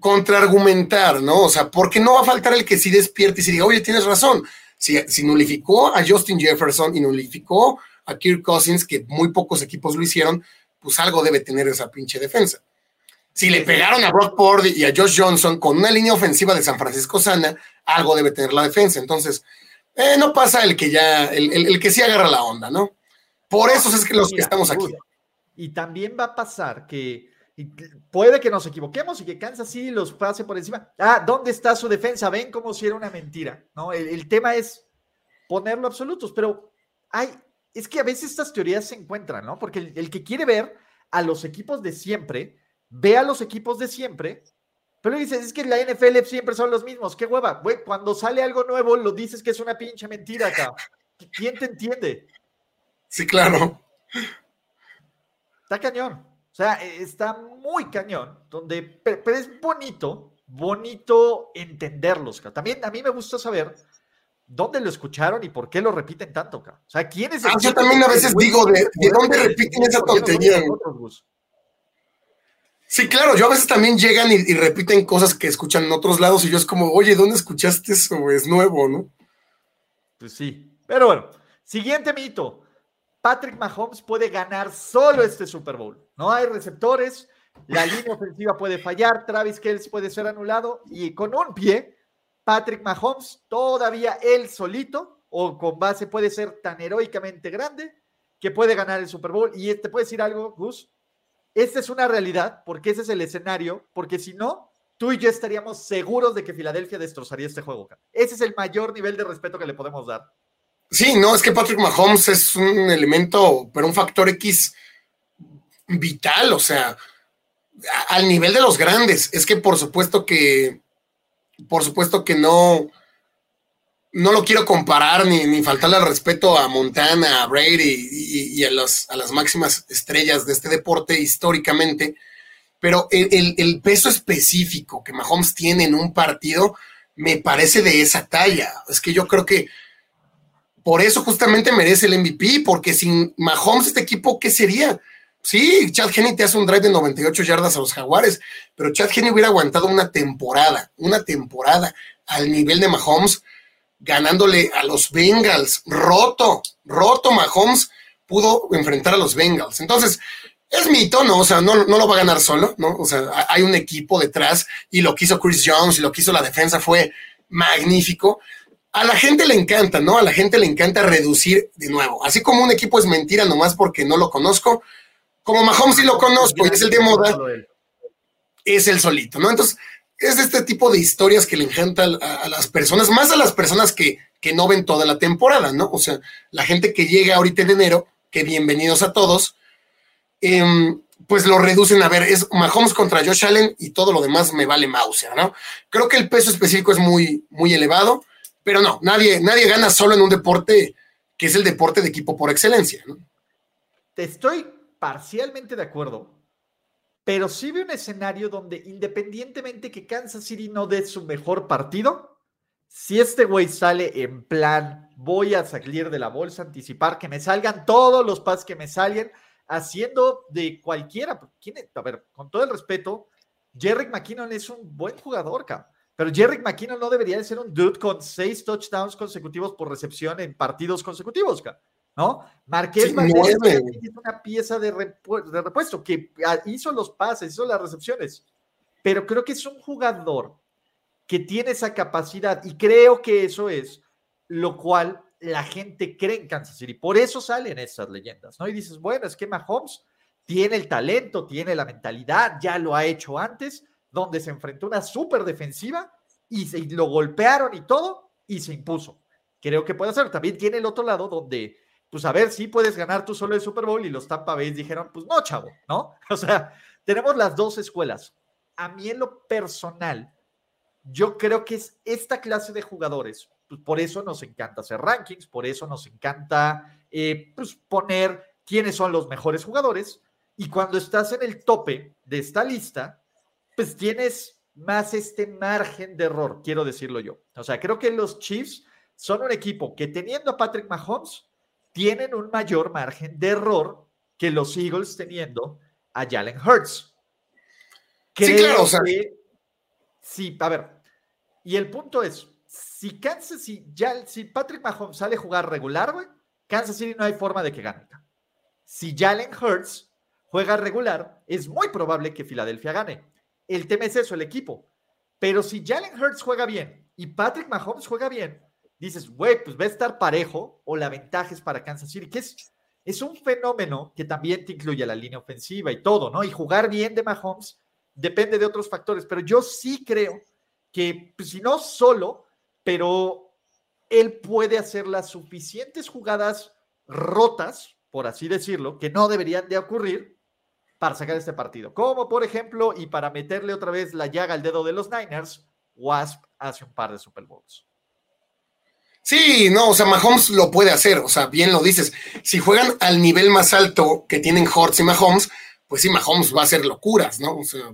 contraargumentar, ¿no? O sea, porque no va a faltar el que sí despierte y se diga, oye, tienes razón. Si, si nulificó a Justin Jefferson y nulificó a Kirk Cousins, que muy pocos equipos lo hicieron, pues algo debe tener esa pinche defensa. Si le pegaron a Brock Purdy y a Josh Johnson con una línea ofensiva de San Francisco sana, algo debe tener la defensa. Entonces, eh, no pasa el que ya, el, el, el, que sí agarra la onda, ¿no? Por eso es que los que estamos aquí. Y también va a pasar que y puede que nos equivoquemos y que Kansas City los pase por encima. Ah, ¿dónde está su defensa? Ven como si era una mentira, ¿no? El, el, tema es ponerlo absolutos, pero hay, es que a veces estas teorías se encuentran, ¿no? Porque el, el que quiere ver a los equipos de siempre, ve a los equipos de siempre, pero dices, es que la NFL siempre son los mismos, qué hueva, güey, cuando sale algo nuevo lo dices que es una pinche mentira acá. ¿Quién te entiende? Sí, claro. Está cañón. O sea, e, está muy cañón, donde, pero es bonito, bonito entenderlos. También a mí me gusta saber dónde lo escucharon y por qué lo repiten tanto. O sea, ¿quién es el ah, Yo también a veces digo, ¿de, ¿de dónde repiten esa tontería? Sí, claro, yo a veces también llegan y, y, repiten cosas que escuchan en otros lados y yo es como, oye, ¿dónde escuchaste eso? Es nuevo, ¿no? Pues sí, pero bueno, siguiente mito. Patrick Mahomes puede ganar solo este Super Bowl. No hay receptores, la línea ofensiva puede fallar, Travis Kelce puede ser anulado y con un pie, Patrick Mahomes todavía él solito o con base puede ser tan heroicamente grande que puede ganar el Super Bowl. Y te puede decir algo, Gus, esta es una realidad porque ese es el escenario, porque si no, tú y yo estaríamos seguros de que Filadelfia destrozaría este juego. Ese es el mayor nivel de respeto que le podemos dar. Sí, no, es que Patrick Mahomes es un elemento, pero un factor X vital, o sea, al nivel de los grandes. Es que por supuesto que, por supuesto que no, no lo quiero comparar ni, ni faltarle al respeto a Montana, a Brady y, a, a, las máximas estrellas de este deporte históricamente, pero el, el, el peso específico que Mahomes tiene en un partido me parece de esa talla. Es que yo creo que por eso justamente merece el MVP, porque sin Mahomes este equipo, ¿qué sería? Sí, Chad Henney te hace un drive de 98 yardas a los Jaguares, pero Chad Henney hubiera aguantado una temporada, una temporada al nivel de Mahomes, ganándole a los Bengals, roto, roto Mahomes pudo enfrentar a los Bengals. Entonces, es mito, ¿no? O sea, no, no lo va a ganar solo, ¿no? O sea, hay un equipo detrás y lo que hizo Chris Jones y lo que hizo la defensa fue magnífico, a la gente le encanta, ¿no? A la gente le encanta reducir de nuevo. Así como un equipo es mentira nomás porque no lo conozco, como Mahomes sí lo conozco y es el de moda, es el solito, ¿no? Entonces, es de este tipo de historias que le encanta a, a las personas, más a las personas que, que, no ven toda la temporada, ¿no? O sea, la gente que llega ahorita en enero, que bienvenidos a todos, eh, pues lo reducen a ver, es Mahomes contra Josh Allen y todo lo demás me vale Mauser, ¿no? Creo que el peso específico es muy, muy elevado pero no, nadie, nadie gana solo en un deporte que es el deporte de equipo por excelencia. ¿no? Te estoy parcialmente de acuerdo, pero sí veo un escenario donde independientemente que Kansas City no dé su mejor partido, si este güey sale en plan, voy a salir de la bolsa, anticipar que me salgan todos los pases que me salgan, haciendo de cualquiera, ¿quién a ver, con todo el respeto, Jerry McKinnon es un buen jugador, cabrón. Pero Jerry McKinnon no debería de ser un dude con seis touchdowns consecutivos por recepción en partidos consecutivos, ¿no? Marqués es una pieza de, de repuesto que hizo los pases, hizo las recepciones, pero creo que es un jugador que tiene esa capacidad y creo que eso es lo cual la gente cree en Kansas City. Por eso salen esas leyendas, ¿no? Y dices, bueno, es que Mahomes tiene el talento, tiene la mentalidad, ya lo ha hecho antes, donde se enfrentó a una súper defensiva y, se, lo golpearon y todo, y se impuso. Creo que puede hacer. También tiene el otro lado donde, pues a ver, si puedes ganar tú solo el Super Bowl y los Tampa Bay dijeron, pues no, chavo, ¿no? (laughs) O sea, tenemos las dos escuelas. A mí en lo personal, yo creo que es esta clase de jugadores, pues por eso nos encanta hacer rankings, por eso nos encanta eh, pues poner quiénes son los mejores jugadores, y cuando estás en el tope de esta lista, pues tienes más este margen de error, quiero decirlo yo. O sea, creo que los Chiefs son un equipo que teniendo a Patrick Mahomes, tienen un mayor margen de error que los Eagles teniendo a Jalen Hurts. sí, claro, o sea. sí, a ver, y el punto es, si Kansas, si, ya, si Patrick Mahomes sale a jugar regular, güey, Kansas City no hay forma de que gane. Si Jalen Hurts juega regular, es muy probable que Filadelfia gane. El tema es eso, el equipo. Pero si Jalen Hurts juega bien y Patrick Mahomes juega bien, dices, güey, pues va a estar parejo o la ventaja es para Kansas City, que es, es un fenómeno que también te incluye la línea ofensiva y todo, ¿no? Y jugar bien de Mahomes depende de otros factores, pero yo sí creo que, pues, si no solo, pero él puede hacer las suficientes jugadas rotas, por así decirlo, que no deberían de ocurrir para sacar este partido. Como por ejemplo, y para meterle otra vez la llaga al dedo de los Niners, Wasp hace un par de Super Bowls. Sí, no, o sea, Mahomes lo puede hacer, o sea, bien lo dices. Si juegan al nivel más alto que tienen Hortz y Mahomes, pues sí, Mahomes va a hacer locuras, ¿no? O sea,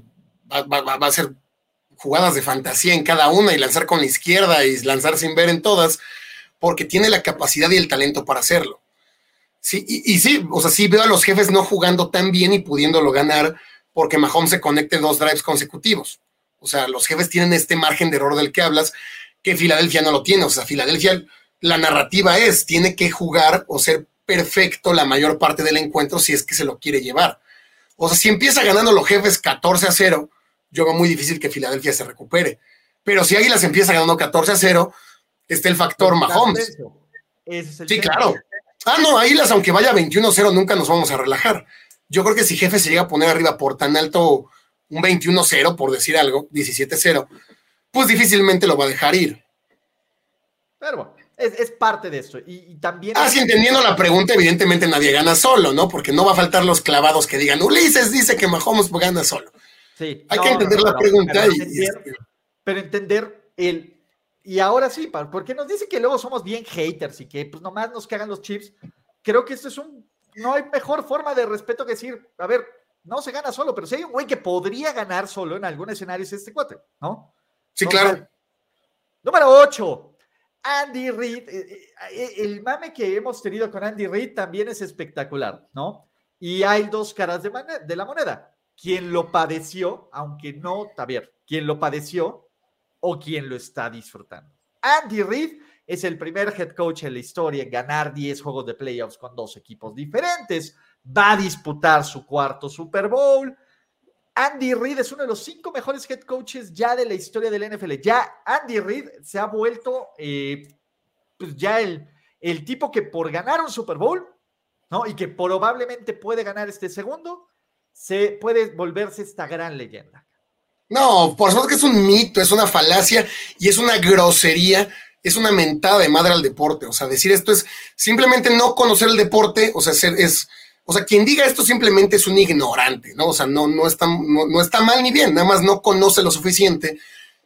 va, va a hacer jugadas de fantasía en cada una y lanzar con la izquierda y lanzar sin ver en todas, porque tiene la capacidad y el talento para hacerlo. Sí, y, sí, o sea, sí veo a los jefes no jugando tan bien y pudiéndolo ganar porque Mahomes se conecte dos drives consecutivos. O sea, los jefes tienen este margen de error del que hablas que Filadelfia no lo tiene. O sea, Filadelfia, la narrativa es, tiene que jugar o ser perfecto la mayor parte del encuentro si es que se lo quiere llevar. O sea, si empieza ganando los jefes 14 a 0, yo veo muy difícil que Filadelfia se recupere. Pero si Águilas empieza ganando 14 a 0, está el factor Mahomes. sí, claro. Ah, no, Águilas, aunque vaya 21-0, nunca nos vamos a relajar. Yo creo que si jefe se llega a poner arriba por tan alto un 21-0, por decir algo, 17-0, pues difícilmente lo va a dejar ir. Pero bueno, es, parte de esto. Y, también. Ah, sí, entendiendo la pregunta, evidentemente nadie gana solo, ¿no? Porque no va a faltar los clavados que digan, Ulises dice que Mahomes gana solo. Sí. Hay que entender la pregunta. Pero, y, entender, pero entender el, y ahora sí, porque nos dice que luego somos bien haters y que pues nomás nos cagan los chips. Creo que esto es un, no hay mejor forma de respeto que decir, a ver, no se gana solo, pero si hay un güey que podría ganar solo en algún escenario es este cuate, ¿no? Sí, claro. Número 8. Andy Reid, eh, eh, el mame que hemos tenido con Andy Reid también es espectacular, ¿no? Y hay dos caras de, de la moneda. Quien lo padeció, aunque no, a ver, quien lo padeció o quien lo está disfrutando. Andy Reid es el primer head coach en la historia en ganar 10 juegos de playoffs con dos equipos diferentes. Va a disputar su cuarto Super Bowl. Andy Reid es uno de los cinco mejores head coaches ya de la historia del NFL. Ya Andy Reid se ha vuelto eh, pues ya el, el tipo que por ganar un Super Bowl, ¿no? Y que probablemente puede ganar este segundo, se puede volverse esta gran leyenda. No, por supuesto que es un mito, es una falacia y es una grosería, es una mentada de madre al deporte. O sea, decir esto es simplemente no conocer el deporte, o sea, ser, es, o sea, quien diga esto simplemente es un ignorante, ¿no? O sea, no, no, está, no, está mal ni bien, nada más no conoce lo suficiente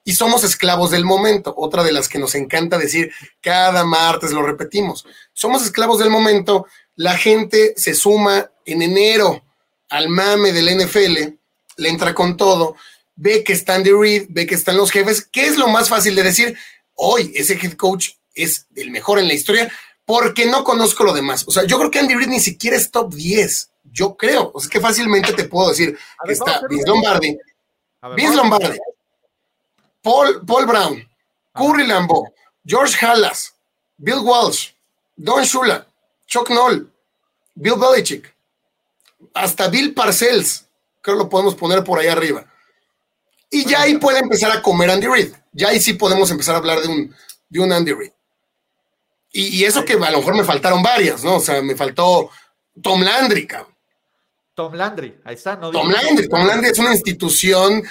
y somos esclavos del momento. Otra de las que nos encanta decir cada martes, lo repetimos, somos esclavos del momento, la gente se suma en enero al mame del NFL le entra con todo, ve que está Andy Reid, ve que están los jefes. ¿Qué es lo más fácil de decir? Hoy ese head coach es el mejor en la historia porque no conozco lo demás. O sea, yo creo que Andy Reid ni siquiera es top 10. Yo creo. O sea, que fácilmente te puedo decir que está Vince Lombardi, Vince Lombardi, Paul, Paul Brown, Curry Lambeau, George Hallas, Bill Walsh, Don Shula, Chuck Noll, Bill Belichick, hasta Bill Parcells, creo que lo podemos poner por ahí arriba. Y ya ahí puede empezar a comer Andy Reid. Ya ahí sí podemos empezar a hablar de un, de un Andy Reid. Y, eso que a lo mejor me faltaron varias, ¿no? O sea, me faltó Tom Landry, cabrón. Tom Landry, ahí está. No Tom Landry, Tom Landry es una institución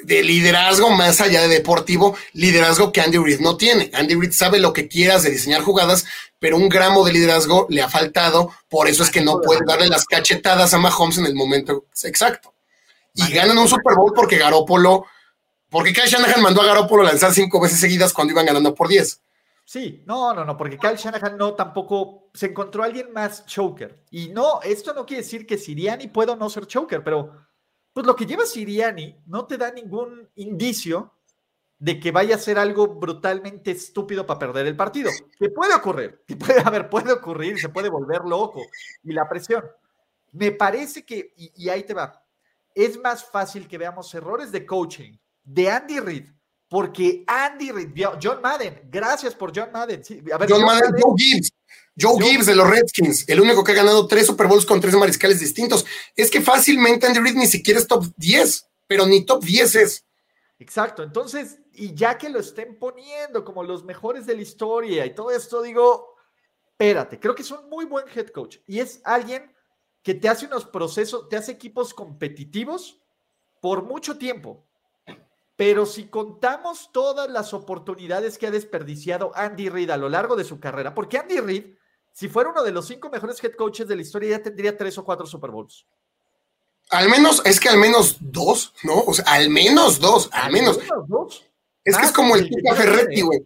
de liderazgo más allá de deportivo, liderazgo que Andy Reid no tiene. Andy Reid sabe lo que quieras de diseñar jugadas, pero un gramo de liderazgo le ha faltado, por eso es que no puede darle las cachetadas a Mahomes en el momento exacto. Y ganan un Super Bowl porque Garópolo, porque Kyle Shanahan mandó a Garópolo lanzar cinco veces seguidas cuando iban ganando por diez. Sí, no, no, no, porque Kyle Shanahan no tampoco se encontró a alguien más choker. Y no, esto no quiere decir que Siriani pueda no ser choker, pero pues lo que lleva Siriani no te da ningún indicio de que vaya a ser algo brutalmente estúpido para perder el partido. Que puede ocurrir, que puede, haber, puede ocurrir, se puede volver loco. Y la presión. Me parece que, y, ahí te va, es más fácil que veamos errores de coaching de Andy Reid, porque Andy Reid, John Madden, gracias por John Madden. John, Madden, Joe Gibbs. Joe, Gibbs de los Redskins, el único que ha ganado tres Super Bowls con tres mariscales distintos. Es que fácilmente Andy Reid ni siquiera es top 10, pero ni top 10 es. Exacto, entonces, y ya que lo estén poniendo como los mejores de la historia y todo esto, digo, espérate, creo que es un muy buen head coach y es alguien que te hace unos procesos, te hace equipos competitivos por mucho tiempo. Pero si contamos todas las oportunidades que ha desperdiciado Andy Reid a lo largo de su carrera, porque Andy Reid si fuera uno de los cinco mejores head coaches de la historia, ya tendría tres o cuatro Super Bowls. Al menos, es que al menos dos, ¿no? O sea, al menos dos, al, menos. dos. Es que es como el Tuca Ferretti, güey.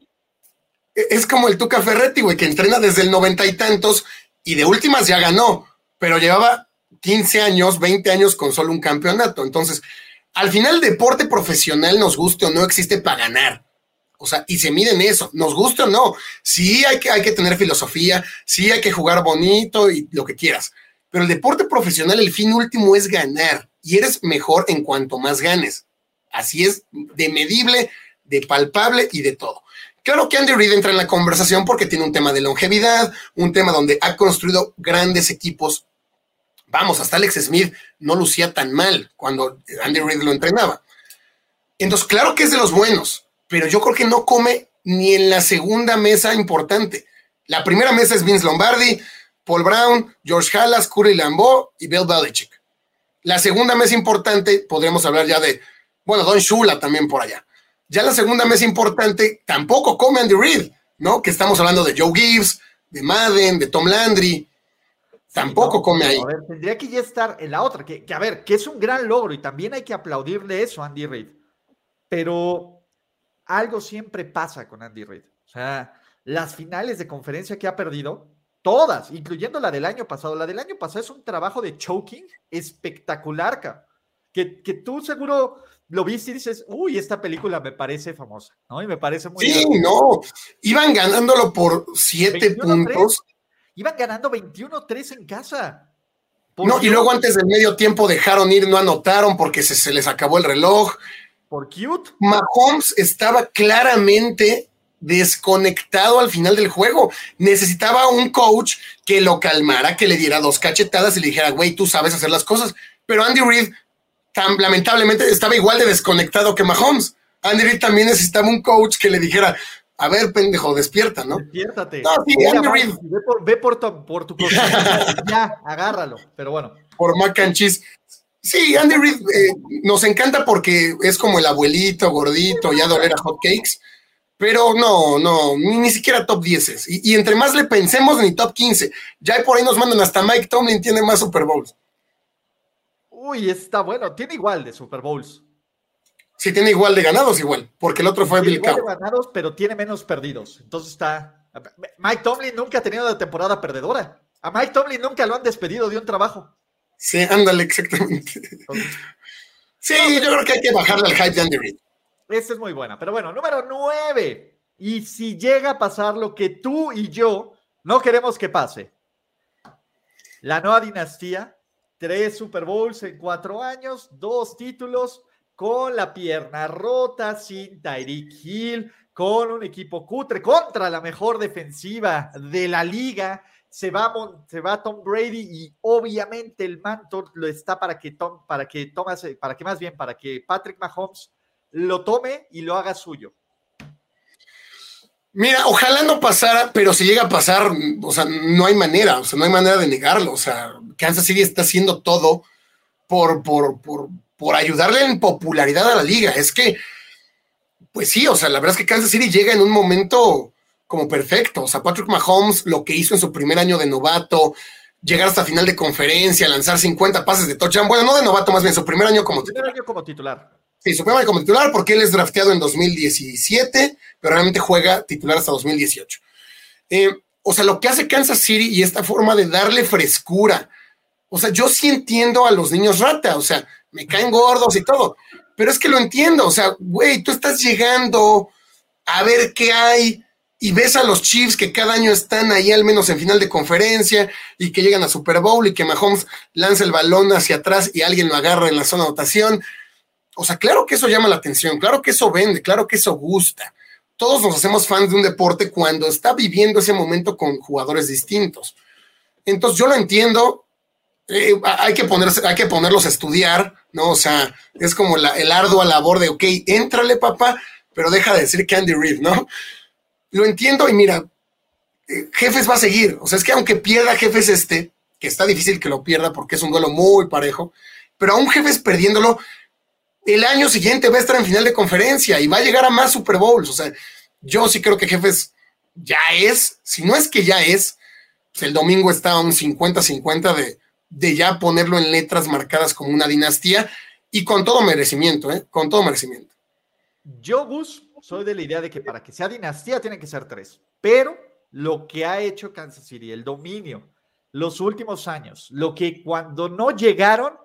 E, es como el Tuca Ferretti, güey, que entrena desde el noventa y tantos y de últimas ya ganó, pero llevaba 15 años, 20 años con solo un campeonato. Entonces, al final deporte profesional, nos guste o no, existe para ganar. O sea, y se miden eso, nos gusta o no. Sí hay que, hay que tener filosofía, sí hay que jugar bonito y lo que quieras. Pero el deporte profesional, el fin último es ganar. Y eres mejor en cuanto más ganes. Así es, de medible, de palpable y de todo. Claro que Andy Reid entra en la conversación porque tiene un tema de longevidad, un tema donde ha construido grandes equipos. Vamos, hasta Alex Smith no lucía tan mal cuando Andy Reid lo entrenaba. Entonces, claro que es de los buenos, pero yo creo que no come ni en la segunda mesa importante. La primera mesa es Vince Lombardi, Paul Brown, George Halas, Curry Lambeau y Bill Belichick. La segunda mesa importante, podríamos hablar ya de, bueno, Don Shula también por allá. Ya la segunda mesa importante tampoco come Andy Reid, ¿no? Que estamos hablando de Joe Gibbs, de Madden, de Tom Landry. Tampoco come ahí. A ver, tendría que ya estar en la otra, que, que, a ver, que es un gran logro y también hay que aplaudirle eso a Andy Reid. Pero algo siempre pasa con Andy Reid. O sea, las finales de conferencia que ha perdido, todas, incluyendo la del año pasado. La del año pasado es un trabajo de choking espectacular, que, que tú seguro lo viste y dices, uy, esta película me parece famosa, ¿no? Y me parece muy... Sí, no, iban ganándolo por siete puntos. Iban ganando 21-3 en casa. no, y luego antes del medio tiempo dejaron ir, no anotaron porque se, se les acabó el reloj por cute. Mahomes estaba claramente desconectado al final del juego. Necesitaba un coach que lo calmara, que le diera dos cachetadas y le dijera, güey, tú sabes hacer las cosas. Pero Andy Reid, tan lamentablemente, estaba igual de desconectado que Mahomes. Andy Reid también necesitaba un coach que le dijera, a ver, pendejo, despierta, ¿no? Despiértate. No, sí, Andy Reid. Ve por, tu, por tu (laughs) ya, agárralo. Pero bueno. Por mac and cheese. Sí, Andy Reid eh, nos encanta porque es como el abuelito gordito, ya doler a hot cakes, pero no, no, ni, siquiera top 10 es. Y, entre más le pensemos, ni top 15. Ya por ahí nos mandan hasta Mike Tomlin tiene más Super Bowls. Uy, está bueno, tiene igual de Super Bowls. Sí, tiene igual de ganados, igual, porque el otro fue Bill Igual de ganados, pero tiene menos perdidos. Entonces está. Mike Tomlin nunca ha tenido una temporada perdedora. A Mike Tomlin nunca lo han despedido de un trabajo. Sí, ándale, exactamente. Sí, yo creo que hay que bajarle al hype de Andy Reid. Esta es muy buena. Pero bueno, número nueve. Y si llega a pasar lo que tú y yo no queremos que pase. La nueva dinastía, tres Super Bowls en cuatro años, dos títulos con la pierna rota, sin Tyreek Hill, con un equipo cutre contra la mejor defensiva de la liga. Se va, se va Tom Brady y obviamente el manto lo está para que Tom, para que Thomas, para que más bien, para que Patrick Mahomes lo tome y lo haga suyo. Mira, ojalá no pasara, pero si llega a pasar, o sea, no hay manera, o sea, no hay manera de negarlo. O sea, Kansas City está haciendo todo por, por, por, por ayudarle en popularidad a la liga. Es que, pues sí, o sea, la verdad es que Kansas City llega en un momento como perfecto. O sea, Patrick Mahomes, lo que hizo en su primer año de novato, llegar hasta final de conferencia, lanzar 50 pases de touchdown. Bueno, no de novato, más bien su primer año como titular. Primer año como titular. Sí, su primer año como titular porque él es drafteado en 2017, pero realmente juega titular hasta 2018. Eh, o sea, lo que hace Kansas City y esta forma de darle frescura. O sea, yo sí entiendo a los niños rata, o sea, me caen gordos y todo, pero es que lo entiendo, o sea, güey, tú estás llegando a ver qué hay y ves a los Chiefs que cada año están ahí al menos en final de conferencia y que llegan a Super Bowl y que Mahomes lanza el balón hacia atrás y alguien lo agarra en la zona de anotación. O sea, claro que eso llama la atención, claro que eso vende, claro que eso gusta. Todos nos hacemos fans de un deporte cuando está viviendo ese momento con jugadores distintos. Entonces yo lo entiendo, hay, que ponerse, hay que ponerlos a estudiar, ¿no? O sea, es como la, el ardua labor de, ok, éntrale, papá, pero deja de decir Candy Reed, ¿no? Lo entiendo y mira, eh, Jefes va a seguir. O sea, es que aunque pierda Jefes este, que está difícil que lo pierda porque es un duelo muy parejo, pero aún Jefes perdiéndolo, el año siguiente va a estar en final de conferencia y va a llegar a más Super Bowls. O sea, yo sí creo que Jefes ya es, si no es que ya es, pues el domingo está a un 50-50 de de ya ponerlo en letras marcadas como una dinastía y con todo merecimiento, ¿eh? Con todo merecimiento. Yo, Gus, soy de la idea de que para que sea dinastía tienen que ser tres, pero lo que ha hecho Kansas City, el dominio, los últimos años, lo que cuando no llegaron,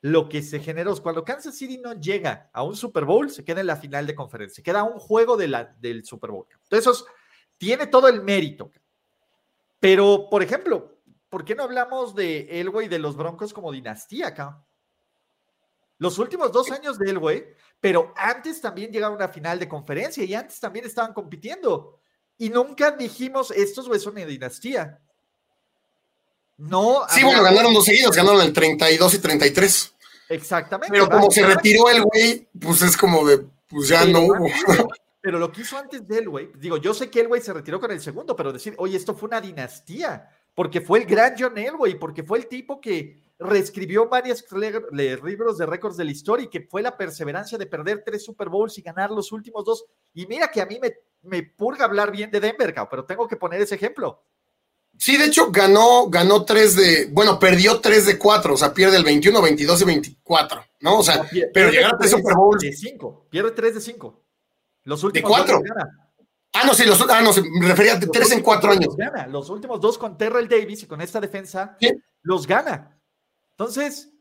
lo que se generó, cuando Kansas City no llega a un Super Bowl, se queda en la final de conferencia, se queda un juego de la, del Super Bowl. Entonces, tiene todo el mérito. Pero, por ejemplo, ¿por qué no hablamos de Elway de los Broncos como dinastía acá? Los últimos dos años de Elway, pero antes también llegaron a una final de conferencia y antes también estaban compitiendo. Y nunca dijimos, estos güeyes son una dinastía. No. Sí, bueno, ganaron dos seguidos, ganaron el 32 y 33. Exactamente. Pero como se retiró el güey, pues es como de, pues ya no hubo. Pero lo que hizo antes de Elway, digo, yo sé que Elway se retiró con el segundo, pero decir, oye, esto fue una dinastía porque fue el gran John Elway, porque fue el tipo que reescribió varios libros de récords de la historia y que fue la perseverancia de perder tres Super Bowls y ganar los últimos dos. Y mira que a mí me, me purga hablar bien de Denver, pero tengo que poner ese ejemplo. Sí, de hecho ganó, ganó tres de, bueno, perdió tres de cuatro, o sea, pierde el 21, 22 y 24, ¿no? O sea, pero llegar a tres Super Bowls. De cinco, pierde tres de cinco. Los últimos de cuatro. Ah, no, sí, los, ah, no, me refería a tres en cuatro años. Gana. Los últimos dos con Terrell Davis y con esta defensa los gana. Entonces,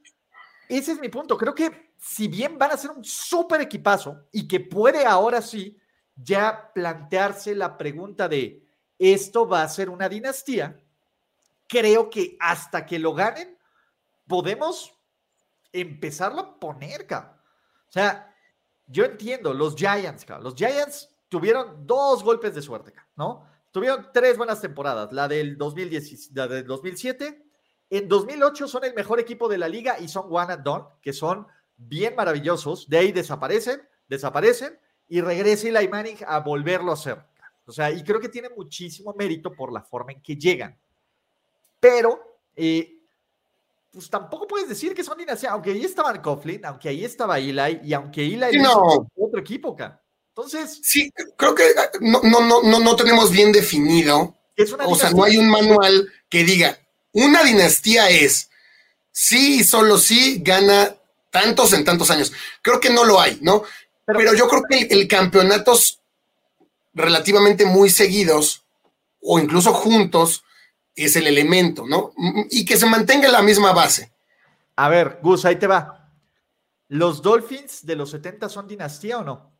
ese es mi punto. Creo que si bien van a ser un súper equipazo y que puede ahora sí ya plantearse la pregunta de esto va a ser una dinastía, creo que hasta que lo ganen, podemos empezarlo a poner, O sea, yo entiendo, los Giants, los Giants tuvieron dos golpes de suerte, ¿no? Tuvieron tres buenas temporadas, la del, 2010, la del 2007. En 2008 son el mejor equipo de la liga y son one and done, que son bien maravillosos. De ahí desaparecen, desaparecen y regresa Eli Manning a volverlo a hacer. O sea, y creo que tiene muchísimo mérito por la forma en que llegan. Pero, eh, pues tampoco puedes decir que son dinastía, aunque ahí estaban Coughlin, aunque ahí estaba Eli, y aunque Eli no. otro equipo, acá. Entonces. Sí, creo que ah, no, no, no, no, tenemos bien definido. o sea, no hay un manual que diga, una dinastía es sí y solo sí gana tantos en tantos años. Creo que no lo hay, ¿no? Pero, yo creo que el, el, campeonatos relativamente muy seguidos o incluso juntos es el elemento, ¿no? Y que se mantenga la misma base. A ver, Gus, ahí te va. ¿Los Dolphins de los 70 son dinastía o no?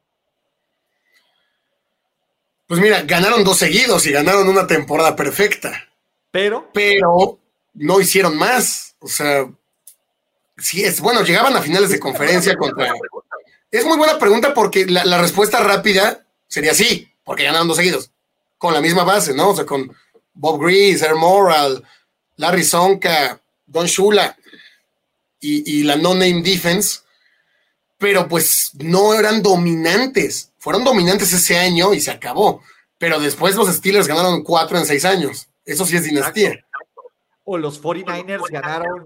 Pues mira, ganaron dos seguidos y ganaron una temporada perfecta. Pero. Pero no hicieron más. O sea, sí es. Bueno, llegaban a finales de conferencia contra. Es muy buena pregunta porque la, la respuesta rápida sería sí, porque ganaron dos seguidos. Con la misma base, ¿no? O sea, con Bob Grease, Air Moral, Larry Sonka, Don Shula y, y la no-name defense, pero pues no eran dominantes. Fueron dominantes ese año y se acabó. Pero después los Steelers ganaron cuatro en seis años. Eso sí es dinastía. O los 49ers ganaron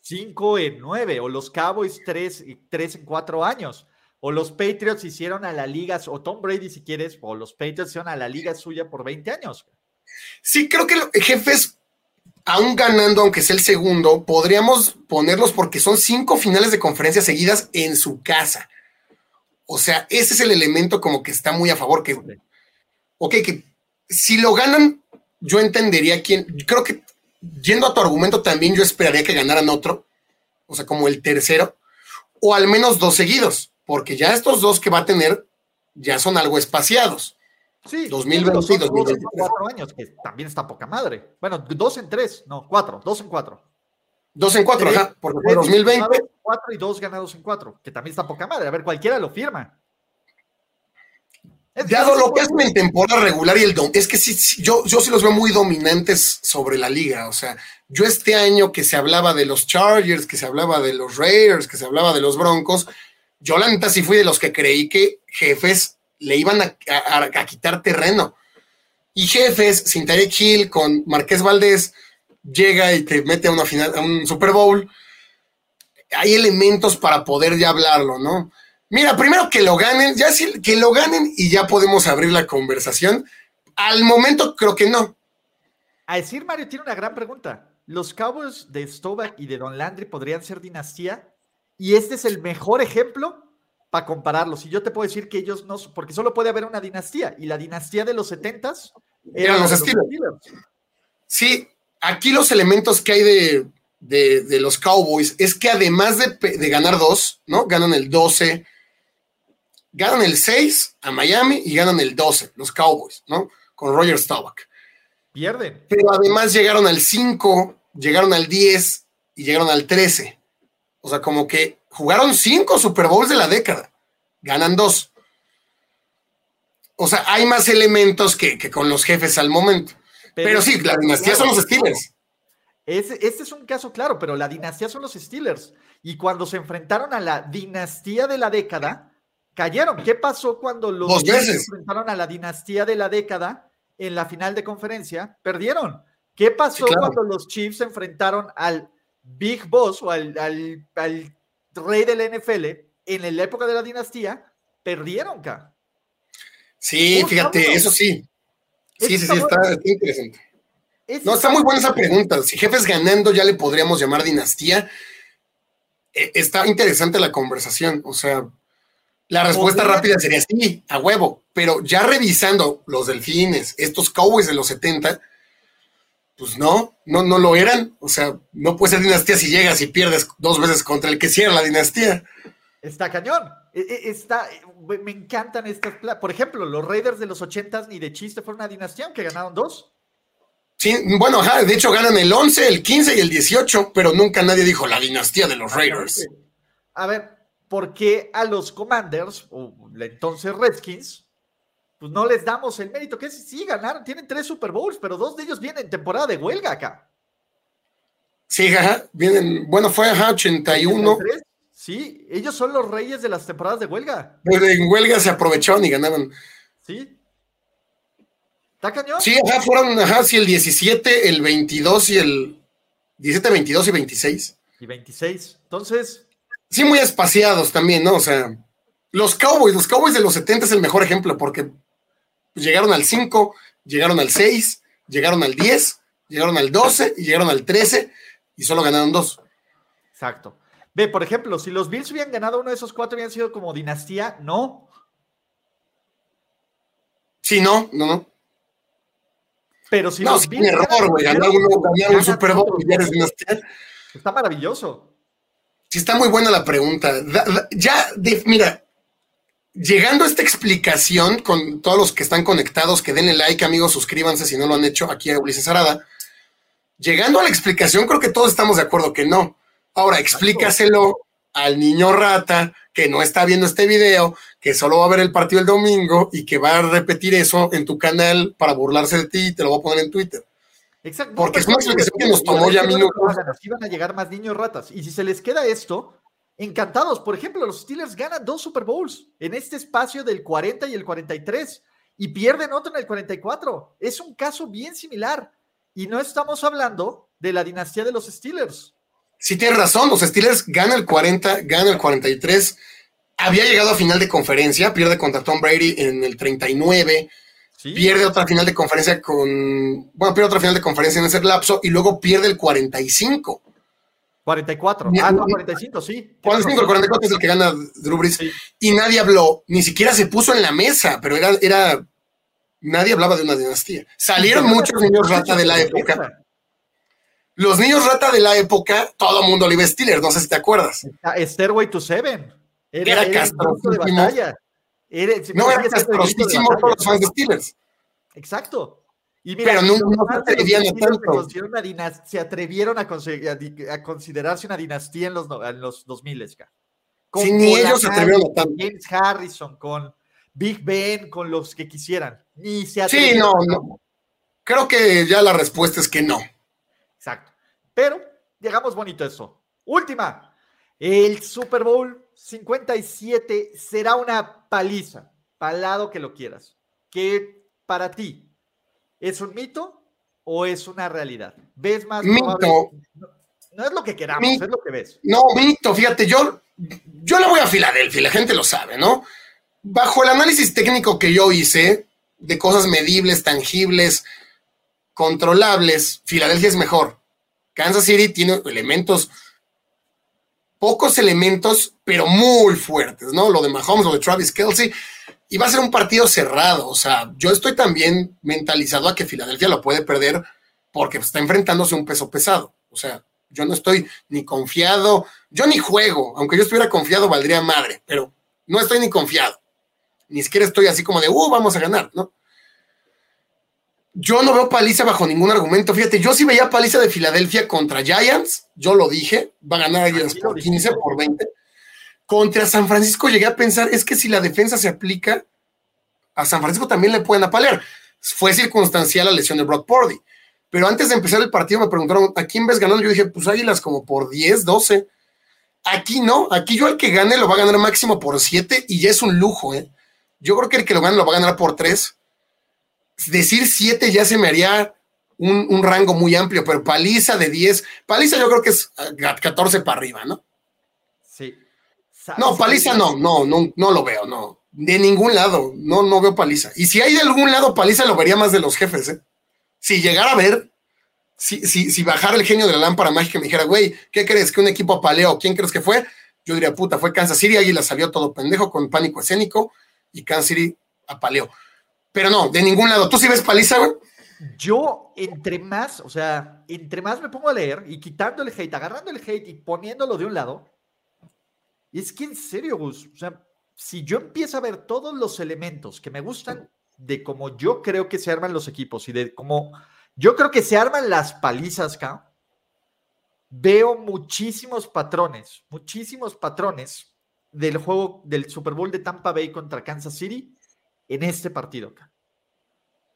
cinco en nueve, o los Cowboys tres, tres en cuatro años. O los Patriots hicieron a la liga, o Tom Brady si quieres, o los Patriots hicieron a la liga suya por 20 años. Sí, creo que los jefes, aún ganando, aunque sea el segundo, podríamos ponerlos porque son cinco finales de conferencia seguidas en su casa. O sea, ese es el elemento como que está muy a favor. Que, ok, que si lo ganan, yo entendería quién. Creo que yendo a tu argumento también, yo esperaría que ganaran otro, o sea, como el tercero, o al menos dos seguidos, porque ya estos dos que va a tener ya son algo espaciados. Sí, 2022 y dos, 2023. cuatro años, que también está poca madre. Bueno, dos en tres, no, cuatro, dos en cuatro. Dos en cuatro, Tres- ajá, porque fue Tres 2020. ganados en Cuatro y dos ganados en cuatro, que también está poca madre. A ver, cualquiera lo firma. Es- Dado es- lo que hacen en temporada regular y el dom, es que sí, sí, yo, yo sí los veo muy dominantes sobre la liga. O sea, yo este año que se hablaba de los Chargers, que se hablaba de los Raiders, que se hablaba de los Broncos, yo la neta sí fui de los que creí que jefes le iban a, a- a quitar terreno. Y jefes, sin Tarek Hill, con Marqués Valdés, llega y te mete a una final, a un Super Bowl. Hay elementos para poder ya hablarlo, ¿no? Mira, primero que lo ganen, ya que lo ganen y ya podemos abrir la conversación. Al momento creo que no. A decir Mario tiene una gran pregunta. ¿Los Cowboys de Stovak y de Don Landry podrían ser dinastía? Y este es el mejor ejemplo para compararlos. Y yo te puedo decir que ellos no, porque solo puede haber una dinastía. Y la dinastía de los 70s Eran los de Steelers. Sí, aquí los elementos que hay de, de- de los Cowboys es que además de, de ganar dos, ¿no? Ganan el 12, ganan el 6 a Miami y ganan el 12, los Cowboys, ¿no? Con Roger Staubach. Pierden. Pero además llegaron al 5, llegaron al 10 y llegaron al 13. O sea, como que jugaron cinco Super Bowls de la década. Ganan dos. O sea, hay más elementos que, que con los jefes al momento. Pero, sí, la dinastía son los Steelers. Ese- este es un caso claro, pero la dinastía son los Steelers. Y cuando se enfrentaron a la dinastía de la década, cayeron. ¿Qué pasó cuando los Dos Chiefs se veces. enfrentaron a la dinastía de la década en la final de conferencia? Perdieron. ¿Qué pasó Sí, claro. cuando los Chiefs se enfrentaron al Big Boss o al, al- al rey del NFL en la época de la dinastía? Perdieron, ca. Sí, fíjate, eso sí. Sí, sí, sí, está interesante. No, está muy buena esa pregunta. Si jefes ganando ya le podríamos llamar dinastía. Eh, está interesante la conversación. O sea, la respuesta Podría- rápida sería sí, a huevo. Pero ya revisando los delfines, estos Cowboys de los 70, pues no, no, no lo eran. O sea, no puede ser dinastía si llegas y pierdes dos veces contra el que sí era la dinastía. Está cañón. E- e- Está, me me encantan estas. Por ejemplo, los Raiders de los 80 ni de chiste fueron una dinastía, aunque ganaron dos. Sí, bueno, ajá, de hecho ganan el 11, el 15 y el 18, pero nunca nadie dijo la dinastía de los Raiders. A ver, ¿por qué a los Commanders, o entonces Redskins, pues no les damos el mérito? Que sí, ganaron, tienen tres Super Bowls, pero dos de ellos vienen en temporada de huelga acá. Sí, ajá, vienen, bueno, fue ajá, 81. ¿Tres? Sí, ellos son los reyes de las temporadas de huelga. Pero en huelga se aprovecharon y ganaron. Sí. ¿Está cañón? Sí, ajá, fueron, ajá, sí, el 17, el 22 y el 17, 22 y 26. Y 26. Entonces, Sí, muy espaciados también, ¿no? O sea, los Cowboys, los Cowboys de los 70 es el mejor ejemplo porque llegaron al 5, llegaron al 6, llegaron al 10, llegaron al 12 y llegaron al 13 y solo ganaron dos. Exacto. Ve, por ejemplo, si los Bills hubieran ganado uno de esos cuatro, hubieran sido como dinastía, no. Sí, no, no, no. Pero si No, los es un Bills error, güey. Ganar uno, ganar un Super Bowl otros y ya eres dos. dinastía. Está maravilloso. Sí, está muy buena la pregunta. ya, mira, llegando a esta explicación con todos los que están conectados, que denle like, amigos, suscríbanse si no lo han hecho aquí a Ulises Arada. Llegando a la explicación, creo que todos estamos de acuerdo que no. Ahora, explícaselo al niño rata que no está viendo este video, que solo va a ver el partido el domingo y que va a repetir eso en tu canal para burlarse de ti y te lo voy a poner en Twitter. Exacto. Porque es una explicación que nos tomó ya minutos. Así van a llegar más niños ratas. Y si se les queda esto, encantados. Por ejemplo, los Steelers ganan dos Super Bowls en este espacio del 40 y el 43 y pierden otro en el 44. Es un caso bien similar. Y no estamos hablando de la dinastía de los Steelers. Sí, tienes razón. Los Steelers ganan el 40, ganan el 43. Había llegado a final de conferencia, pierde contra Tom Brady en el 39. Pierde otra final de conferencia con. Bueno, pierde otra final de conferencia en ese lapso y luego pierde el 45. 44. Ah, no, 45, sí. 45, el 44 es el que gana Drew Brees. Y nadie habló, ni siquiera se puso en la mesa, pero era, era nadie hablaba de una dinastía. Salieron muchos niños rata de la época. Los niños rata de la época, todo el mundo le iba a Steelers, no sé si te acuerdas. Stairway to Seven. Era, era castrosísimo. Era, no, era castrosísimo todos los fans de Steelers. Exacto. Y mira, Pero no, no se atrevían a tanto. Se atrevieron a, a, considerarse una dinastía en los, en los 2000. Sí, ni ellos se atrevieron a tanto. James Harrison, con Big Ben, con los que quisieran. Ni se Sí, no, no. Creo que ya la respuesta es que no. Exacto. Pero llegamos bonito eso. Última. El Super Bowl 57 será una paliza, palado que lo quieras. Que para ti es un mito o es una realidad. ¿Ves más? Mito. No, es lo que queramos, es lo que ves. No, mito, fíjate, yo, yo le voy a Filadelfia, la gente lo sabe, ¿no? Bajo el análisis técnico que yo hice, de cosas medibles, tangibles, controlables, Filadelfia es mejor. Kansas City tiene elementos, pocos elementos, pero muy fuertes, ¿no? Lo de Mahomes, lo de Travis Kelsey, y va a ser un partido cerrado. O sea, yo estoy también mentalizado a que Filadelfia lo puede perder porque está enfrentándose a un peso pesado. O sea, yo no estoy ni confiado, yo ni juego, aunque yo estuviera confiado, valdría madre, pero no estoy ni confiado. Ni siquiera estoy así como de, uh, vamos a ganar, ¿no? Yo no veo paliza bajo ningún argumento. Fíjate, yo sí veía paliza de Filadelfia contra Giants, yo lo dije, va a ganar Giants por 15, por 20. Contra San Francisco llegué a pensar, es que si la defensa se aplica, a San Francisco también le pueden apalear. Fue circunstancial la lesión de Brock Purdy. Pero antes de empezar el partido me preguntaron, ¿a quién ves ganando? Yo dije, pues Águilas como por 10, 12. Aquí no, aquí yo el que gane lo va a ganar máximo por 7 y ya es un lujo, ¿eh? Yo creo que el que lo gane lo va a ganar por 3 decir 7 ya se me haría un, rango muy amplio, pero paliza de 10, paliza yo creo que es 14 para arriba, ¿no? Sí. No, paliza no, no, no, no lo veo, no. De ningún lado, no, no veo paliza. Y si hay de algún lado paliza, lo vería más de los jefes, ¿eh? Si llegara a ver, si, si, si bajara el genio de la lámpara mágica y me dijera, güey, ¿qué crees que un equipo apaleó? ¿Quién crees que fue? Yo diría, puta, fue Kansas City, ahí la salió todo pendejo con pánico escénico y Kansas City apaleó. Pero no, de ningún lado. ¿Tú sí ves paliza, güey? Yo, entre más, o sea, entre más me pongo a leer y quitando el hate, agarrando el hate y poniéndolo de un lado, es que en serio, Gus, o sea, si yo empiezo a ver todos los elementos que me gustan de cómo yo creo que se arman los equipos y de cómo yo creo que se arman las palizas, acá, veo muchísimos patrones, muchísimos patrones del juego del Super Bowl de Tampa Bay contra Kansas City en este partido.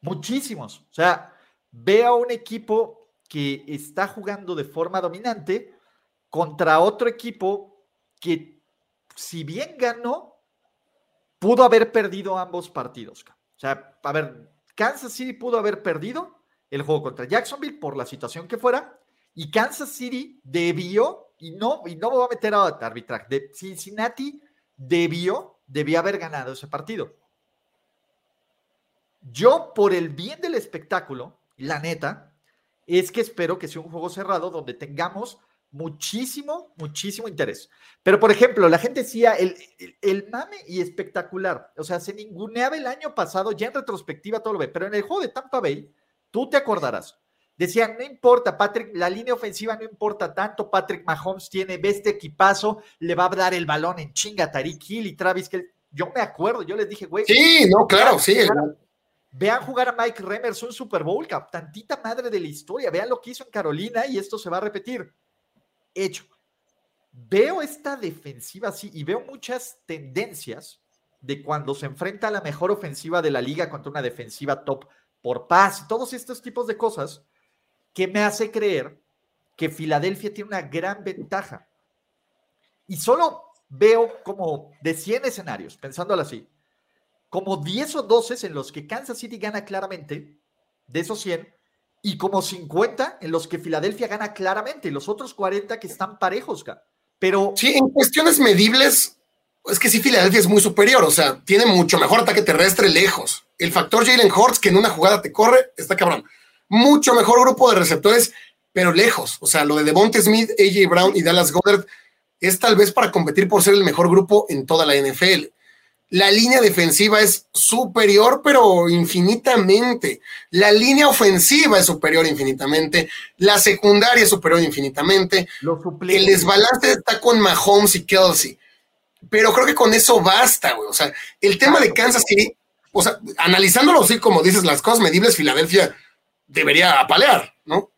Muchísimos. O sea, ve a un equipo que está jugando de forma dominante contra otro equipo que, si bien ganó, pudo haber perdido ambos partidos. O sea, a ver, Kansas City pudo haber perdido el juego contra Jacksonville por la situación que fuera, y Kansas City debió, y no, y no me voy a meter a arbitraje, de Cincinnati debió, debió haber ganado ese partido. Yo, por el bien del espectáculo, la neta, es que espero que sea un juego cerrado donde tengamos muchísimo, muchísimo interés. Pero, por ejemplo, la gente decía el, el, mame y espectacular. O sea, se ninguneaba el año pasado, ya en retrospectiva todo lo ve, pero en el juego de Tampa Bay, tú te acordarás. Decían, no importa, Patrick, la línea ofensiva no importa tanto. Patrick Mahomes tiene este equipazo, le va a dar el balón en chinga a Tariq Hill y Travis que Yo me acuerdo, yo les dije, güey. Sí, no, claro, sí. Vean jugar a Mike Remmers un Super Bowl, cap, tantita madre de la historia. Vean lo que hizo en Carolina y esto se va a repetir. Hecho. Veo esta defensiva así y veo muchas tendencias de cuando se enfrenta a la mejor ofensiva de la liga contra una defensiva top por paz y todos estos tipos de cosas que me hace creer que Filadelfia tiene una gran ventaja. Y solo veo como de 100 escenarios, pensándolo así, como 10 o 12 en los que Kansas City gana claramente, de esos 100, y como 50 en los que Filadelfia gana claramente, los otros 40 que están parejos, pero... Sí, en cuestiones medibles, es que sí, Filadelfia es muy superior, o sea, tiene mucho mejor ataque terrestre lejos. El factor Jalen Hurts, que en una jugada te corre, está cabrón mucho mejor grupo de receptores, pero lejos. O sea, lo de Devonte Smith, AJ Brown y Dallas Goddard es tal vez para competir por ser el mejor grupo en toda la NFL. La línea defensiva es superior, pero infinitamente. La línea ofensiva es superior infinitamente. La secundaria es superior infinitamente. el desbalance está con Mahomes y Kelsey. Pero creo que con eso basta, güey. O sea, el tema de Kansas City, o sea, analizándolo así como dices, las cosas medibles, Filadelfia debería apalear, ¿no?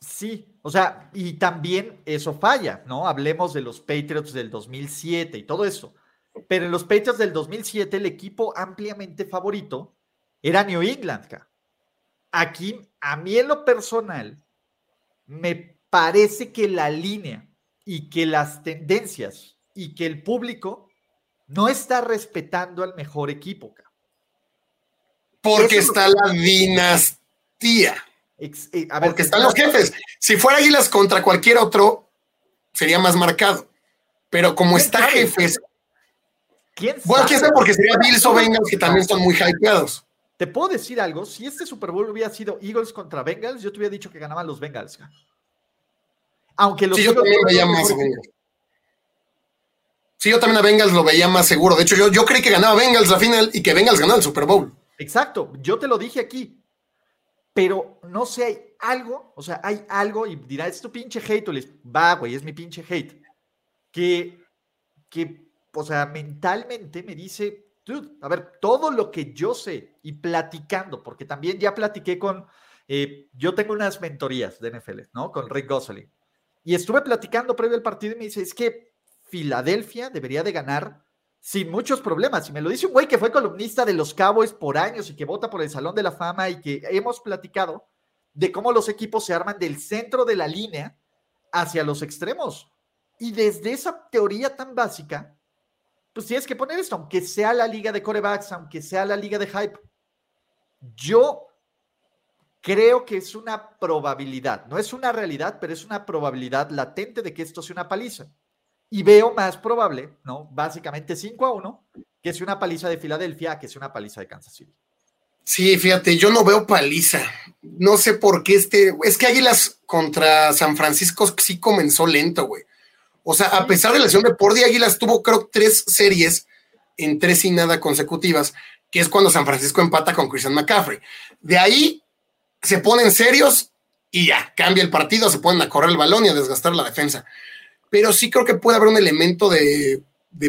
Sí, o sea, y también eso falla, ¿no? Hablemos de los Patriots del 2007 y todo eso. Pero en los Patriots del 2007 el equipo ampliamente favorito era New England. Aquí, a mí en lo personal, me parece que la línea y que las tendencias y que el público no está respetando al mejor equipo. Porque está la dinastía tía. Eh, porque están los jefes. Si fuera Águilas contra cualquier otro, sería más marcado. Pero como está jefes. ¿Quién bueno, quién sabe, porque sería Bills o Bengals que también son muy hypeados. Te puedo decir algo, si este Super Bowl hubiera sido Eagles contra Bengals, yo te hubiera dicho que ganaban los Bengals. Aunque los Sí, yo también veía más Bengals. Sí, yo también a Bengals lo veía más seguro. De hecho, yo, yo creí que ganaba Bengals la final y que Bengals ganaba el Super Bowl. Exacto, yo te lo dije aquí pero no sé, hay algo, o sea, hay algo, y dirá, es tu pinche hate, o les va, güey, es mi pinche hate, que, que, o sea, mentalmente me dice, dude, a ver, todo lo que yo sé y platicando, porque también ya platiqué con, eh, yo tengo unas mentorías de NFL, ¿no? Con Rick Gosselin, y estuve platicando previo al partido y me dice, es que Filadelfia debería de ganar sin muchos problemas. Y me lo dice un güey que fue columnista de los Cowboys por años y que vota por el Salón de la Fama y que hemos platicado de cómo los equipos se arman del centro de la línea hacia los extremos. Y desde esa teoría tan básica, pues tienes que poner esto, aunque sea la liga de corebacks, aunque sea la liga de hype. Yo creo que es una probabilidad, no es una realidad, pero es una probabilidad latente de que esto sea una paliza. Y veo más probable, ¿no? Básicamente 5 a 1, que sea una paliza de Filadelfia que sea una paliza de Kansas City. Sí, fíjate, yo no veo paliza. No sé por qué este. Es que Águilas contra San Francisco sí comenzó lento, güey. O sea, a pesar de la lesión de Pordi, Águilas tuvo, creo, tres series en tres y nada consecutivas, que es cuando San Francisco empata con Christian McCaffrey. De ahí se ponen serios y ya, cambia el partido, se ponen a correr el balón y a desgastar la defensa pero sí creo que puede haber un elemento de,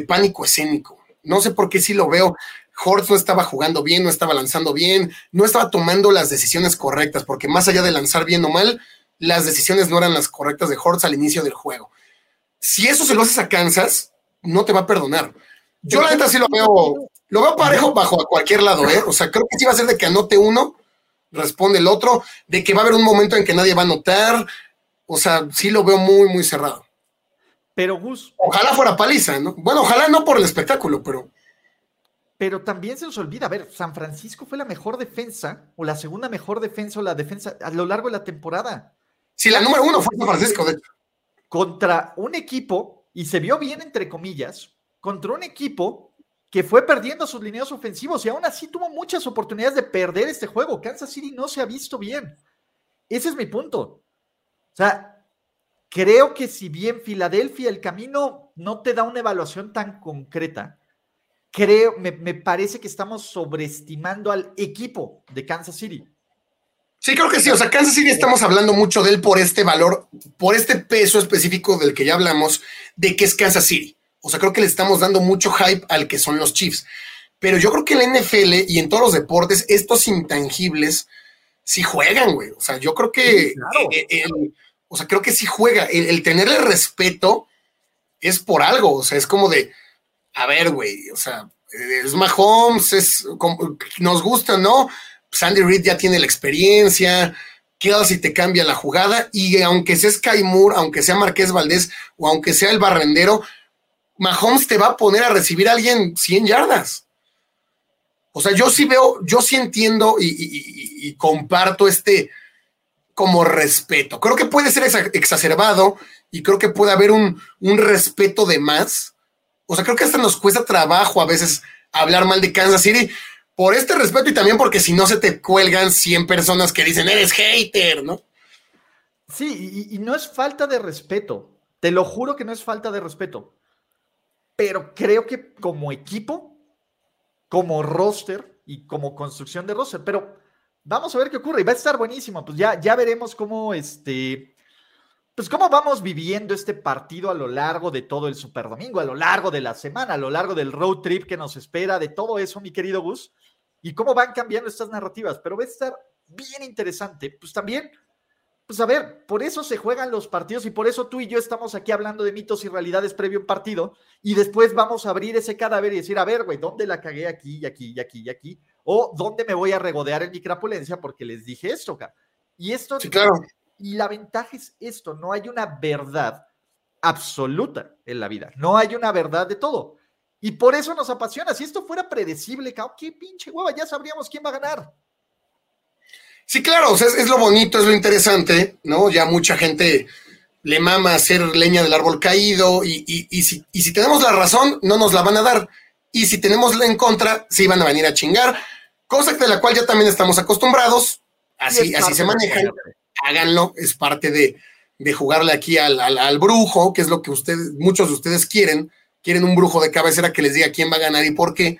pánico escénico. No sé por qué sí lo veo. Hortz no estaba jugando bien, no estaba lanzando bien, no estaba tomando las decisiones correctas, porque más allá de lanzar bien o mal, las decisiones no eran las correctas de Hortz al inicio del juego. Si eso se lo haces a Kansas, no te va a perdonar. Yo la neta sí lo veo, lo veo parejo bajo a cualquier lado, ¿eh? O sea, creo que sí va a ser de que anote uno, responde el otro, de que va a haber un momento en que nadie va a anotar. O sea, sí lo veo muy, muy cerrado. Pero Gus. Ojalá fuera paliza, ¿no? Bueno, ojalá no por el espectáculo, pero. Pero también se nos olvida, a ver, San Francisco fue la mejor defensa, o la segunda mejor defensa, o la defensa a lo largo de la temporada. Sí, la número uno fue San Francisco, de hecho. Contra un equipo, y se vio bien entre comillas, contra un equipo que fue perdiendo sus lineos ofensivos y aún así tuvo muchas oportunidades de perder este juego. Kansas City no se ha visto bien. Ese es mi punto. O sea, Creo que si bien Filadelfia el camino no te da una evaluación tan concreta, creo, me, parece que estamos sobreestimando al equipo de Kansas City. Sí, creo que sí. O sea, Kansas City estamos hablando mucho de él por este valor, por este peso específico del que ya hablamos, de que es Kansas City. O sea, creo que le estamos dando mucho hype al que son los Chiefs. Pero yo creo que en la NFL y en todos los deportes, estos intangibles sí juegan, güey. O sea, yo creo que. Eh, eh, o sea, creo que sí juega. El, tenerle respeto es por algo. O sea, es como de. A ver, güey. O sea, es Mahomes, es. nos gusta, ¿no? Sandy Reed ya tiene la experiencia. si te cambia la jugada. Y aunque sea Sky Moore, aunque sea Marqués Valdés o aunque sea el barrendero, Mahomes te va a poner a recibir a alguien 100 yardas. O sea, yo sí veo, yo sí entiendo y, comparto este como respeto. Creo que puede ser exacerbado y creo que puede haber un, un, respeto de más. O sea, creo que hasta nos cuesta trabajo a veces hablar mal de Kansas City por este respeto y también porque si no se te cuelgan 100 personas que dicen eres hater, ¿no? Sí, y no es falta de respeto. Te lo juro que no es falta de respeto. Pero creo que como equipo como roster y como construcción de roster. Pero vamos a ver qué ocurre y va a estar buenísimo. Pues ya, ya veremos cómo este. Pues cómo vamos viviendo este partido a lo largo de todo el Super Domingo, a lo largo de la semana, a lo largo del road trip que nos espera, de todo eso, mi querido Gus, y cómo van cambiando estas narrativas. Pero va a estar bien interesante. Pues también pues a ver, por eso se juegan los partidos y por eso tú y yo estamos aquí hablando de mitos y realidades previo a un partido y después vamos a abrir ese cadáver y decir, a ver, güey, ¿dónde la cagué aquí y aquí y aquí y aquí? O ¿dónde me voy a regodear en mi crapulencia porque les dije esto, acá? Y esto, sí, claro. Y la ventaja es esto, no hay una verdad absoluta en la vida, no hay una verdad de todo. Y por eso nos apasiona. Si esto fuera predecible, qué pinche hueva, ya sabríamos quién va a ganar. Sí, claro, o sea, es, lo bonito, es lo interesante, ¿no? Ya mucha gente le mama hacer leña del árbol caído y, y, si, y si tenemos la razón, no nos la van a dar. Y si tenemos la en contra, sí van a venir a chingar, cosa de la cual ya también estamos acostumbrados, así, así se manejan, háganlo, es parte de, de jugarle aquí al, al, brujo, que es lo que ustedes, muchos de ustedes quieren, quieren un brujo de cabecera que les diga quién va a ganar y por qué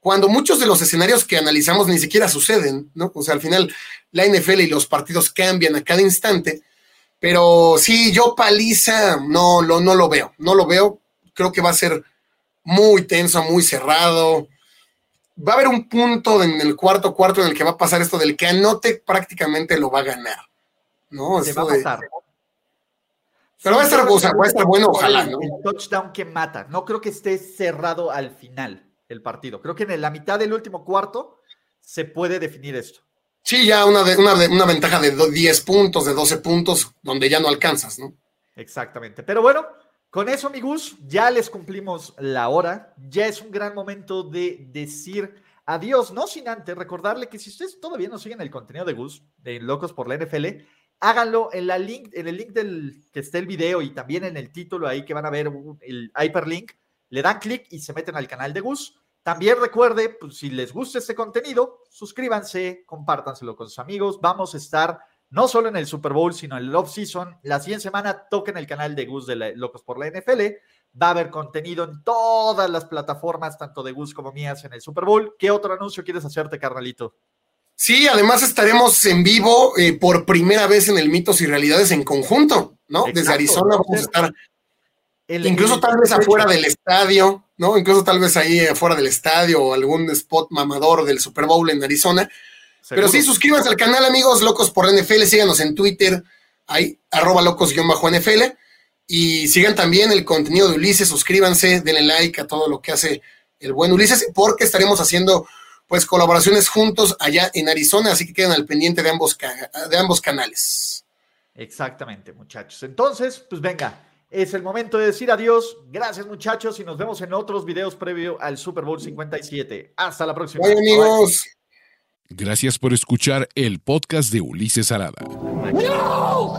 cuando muchos de los escenarios que analizamos ni siquiera suceden, ¿no? O sea, al final la NFL y los partidos cambian a cada instante, pero sí, yo paliza, no, lo, no lo veo, no lo veo, creo que va a ser muy tenso, muy cerrado. Va a haber un punto en el cuarto cuarto en el que va a pasar esto del que anote prácticamente lo va a ganar, ¿no? Se va a pasar. Pero va a estar, o sea, va a estar bueno, ojalá, ¿no? El touchdown que mata. No creo que esté cerrado al final el partido. Creo que en la mitad del último cuarto se puede definir esto. Sí, ya una, una, una ventaja de 10 puntos, de 12 puntos, donde ya no alcanzas, ¿no? Exactamente. Pero bueno, con eso, mi Gus, ya les cumplimos la hora. Ya es un gran momento de decir adiós, no sin antes recordarle que si ustedes todavía no siguen el contenido de Gus, de Locos por la NFL, háganlo en, la link, en el link del que esté el video y también en el título ahí que van a ver el hyperlink le dan clic y se meten al canal de Gus. También recuerde, pues, si les gusta este contenido, suscríbanse, compártanselo con sus amigos. Vamos a estar no solo en el Super Bowl, sino en el off-season. La siguiente semana toquen el canal de Gus de Locos por la NFL. Va a haber contenido en todas las plataformas, tanto de Gus como mías, en el Super Bowl. ¿Qué otro anuncio quieres hacerte, carnalito? Sí, además estaremos en vivo eh, por primera vez en el Mitos y Realidades en conjunto, ¿no? Desde Arizona vamos a estar Incluso tal vez afuera del estadio, ¿no? Incluso tal vez ahí afuera del estadio o algún spot mamador del Super Bowl en Arizona. Pero sí, suscríbanse al canal, amigos, Locos por NFL, síganos en Twitter, ahí, arroba locos-nfl, y sigan también el contenido de Ulises, suscríbanse, denle like a todo lo que hace el buen Ulises, porque estaremos haciendo pues colaboraciones juntos allá en Arizona, así que queden al pendiente de ambos, de ambos canales. Exactamente, muchachos. Entonces, pues venga, es el momento de decir adiós. Gracias, muchachos, y nos vemos en otros videos previo al Super Bowl 57. Hasta la próxima. Bye, amigos. Gracias por escuchar el podcast de Ulises Arada. No!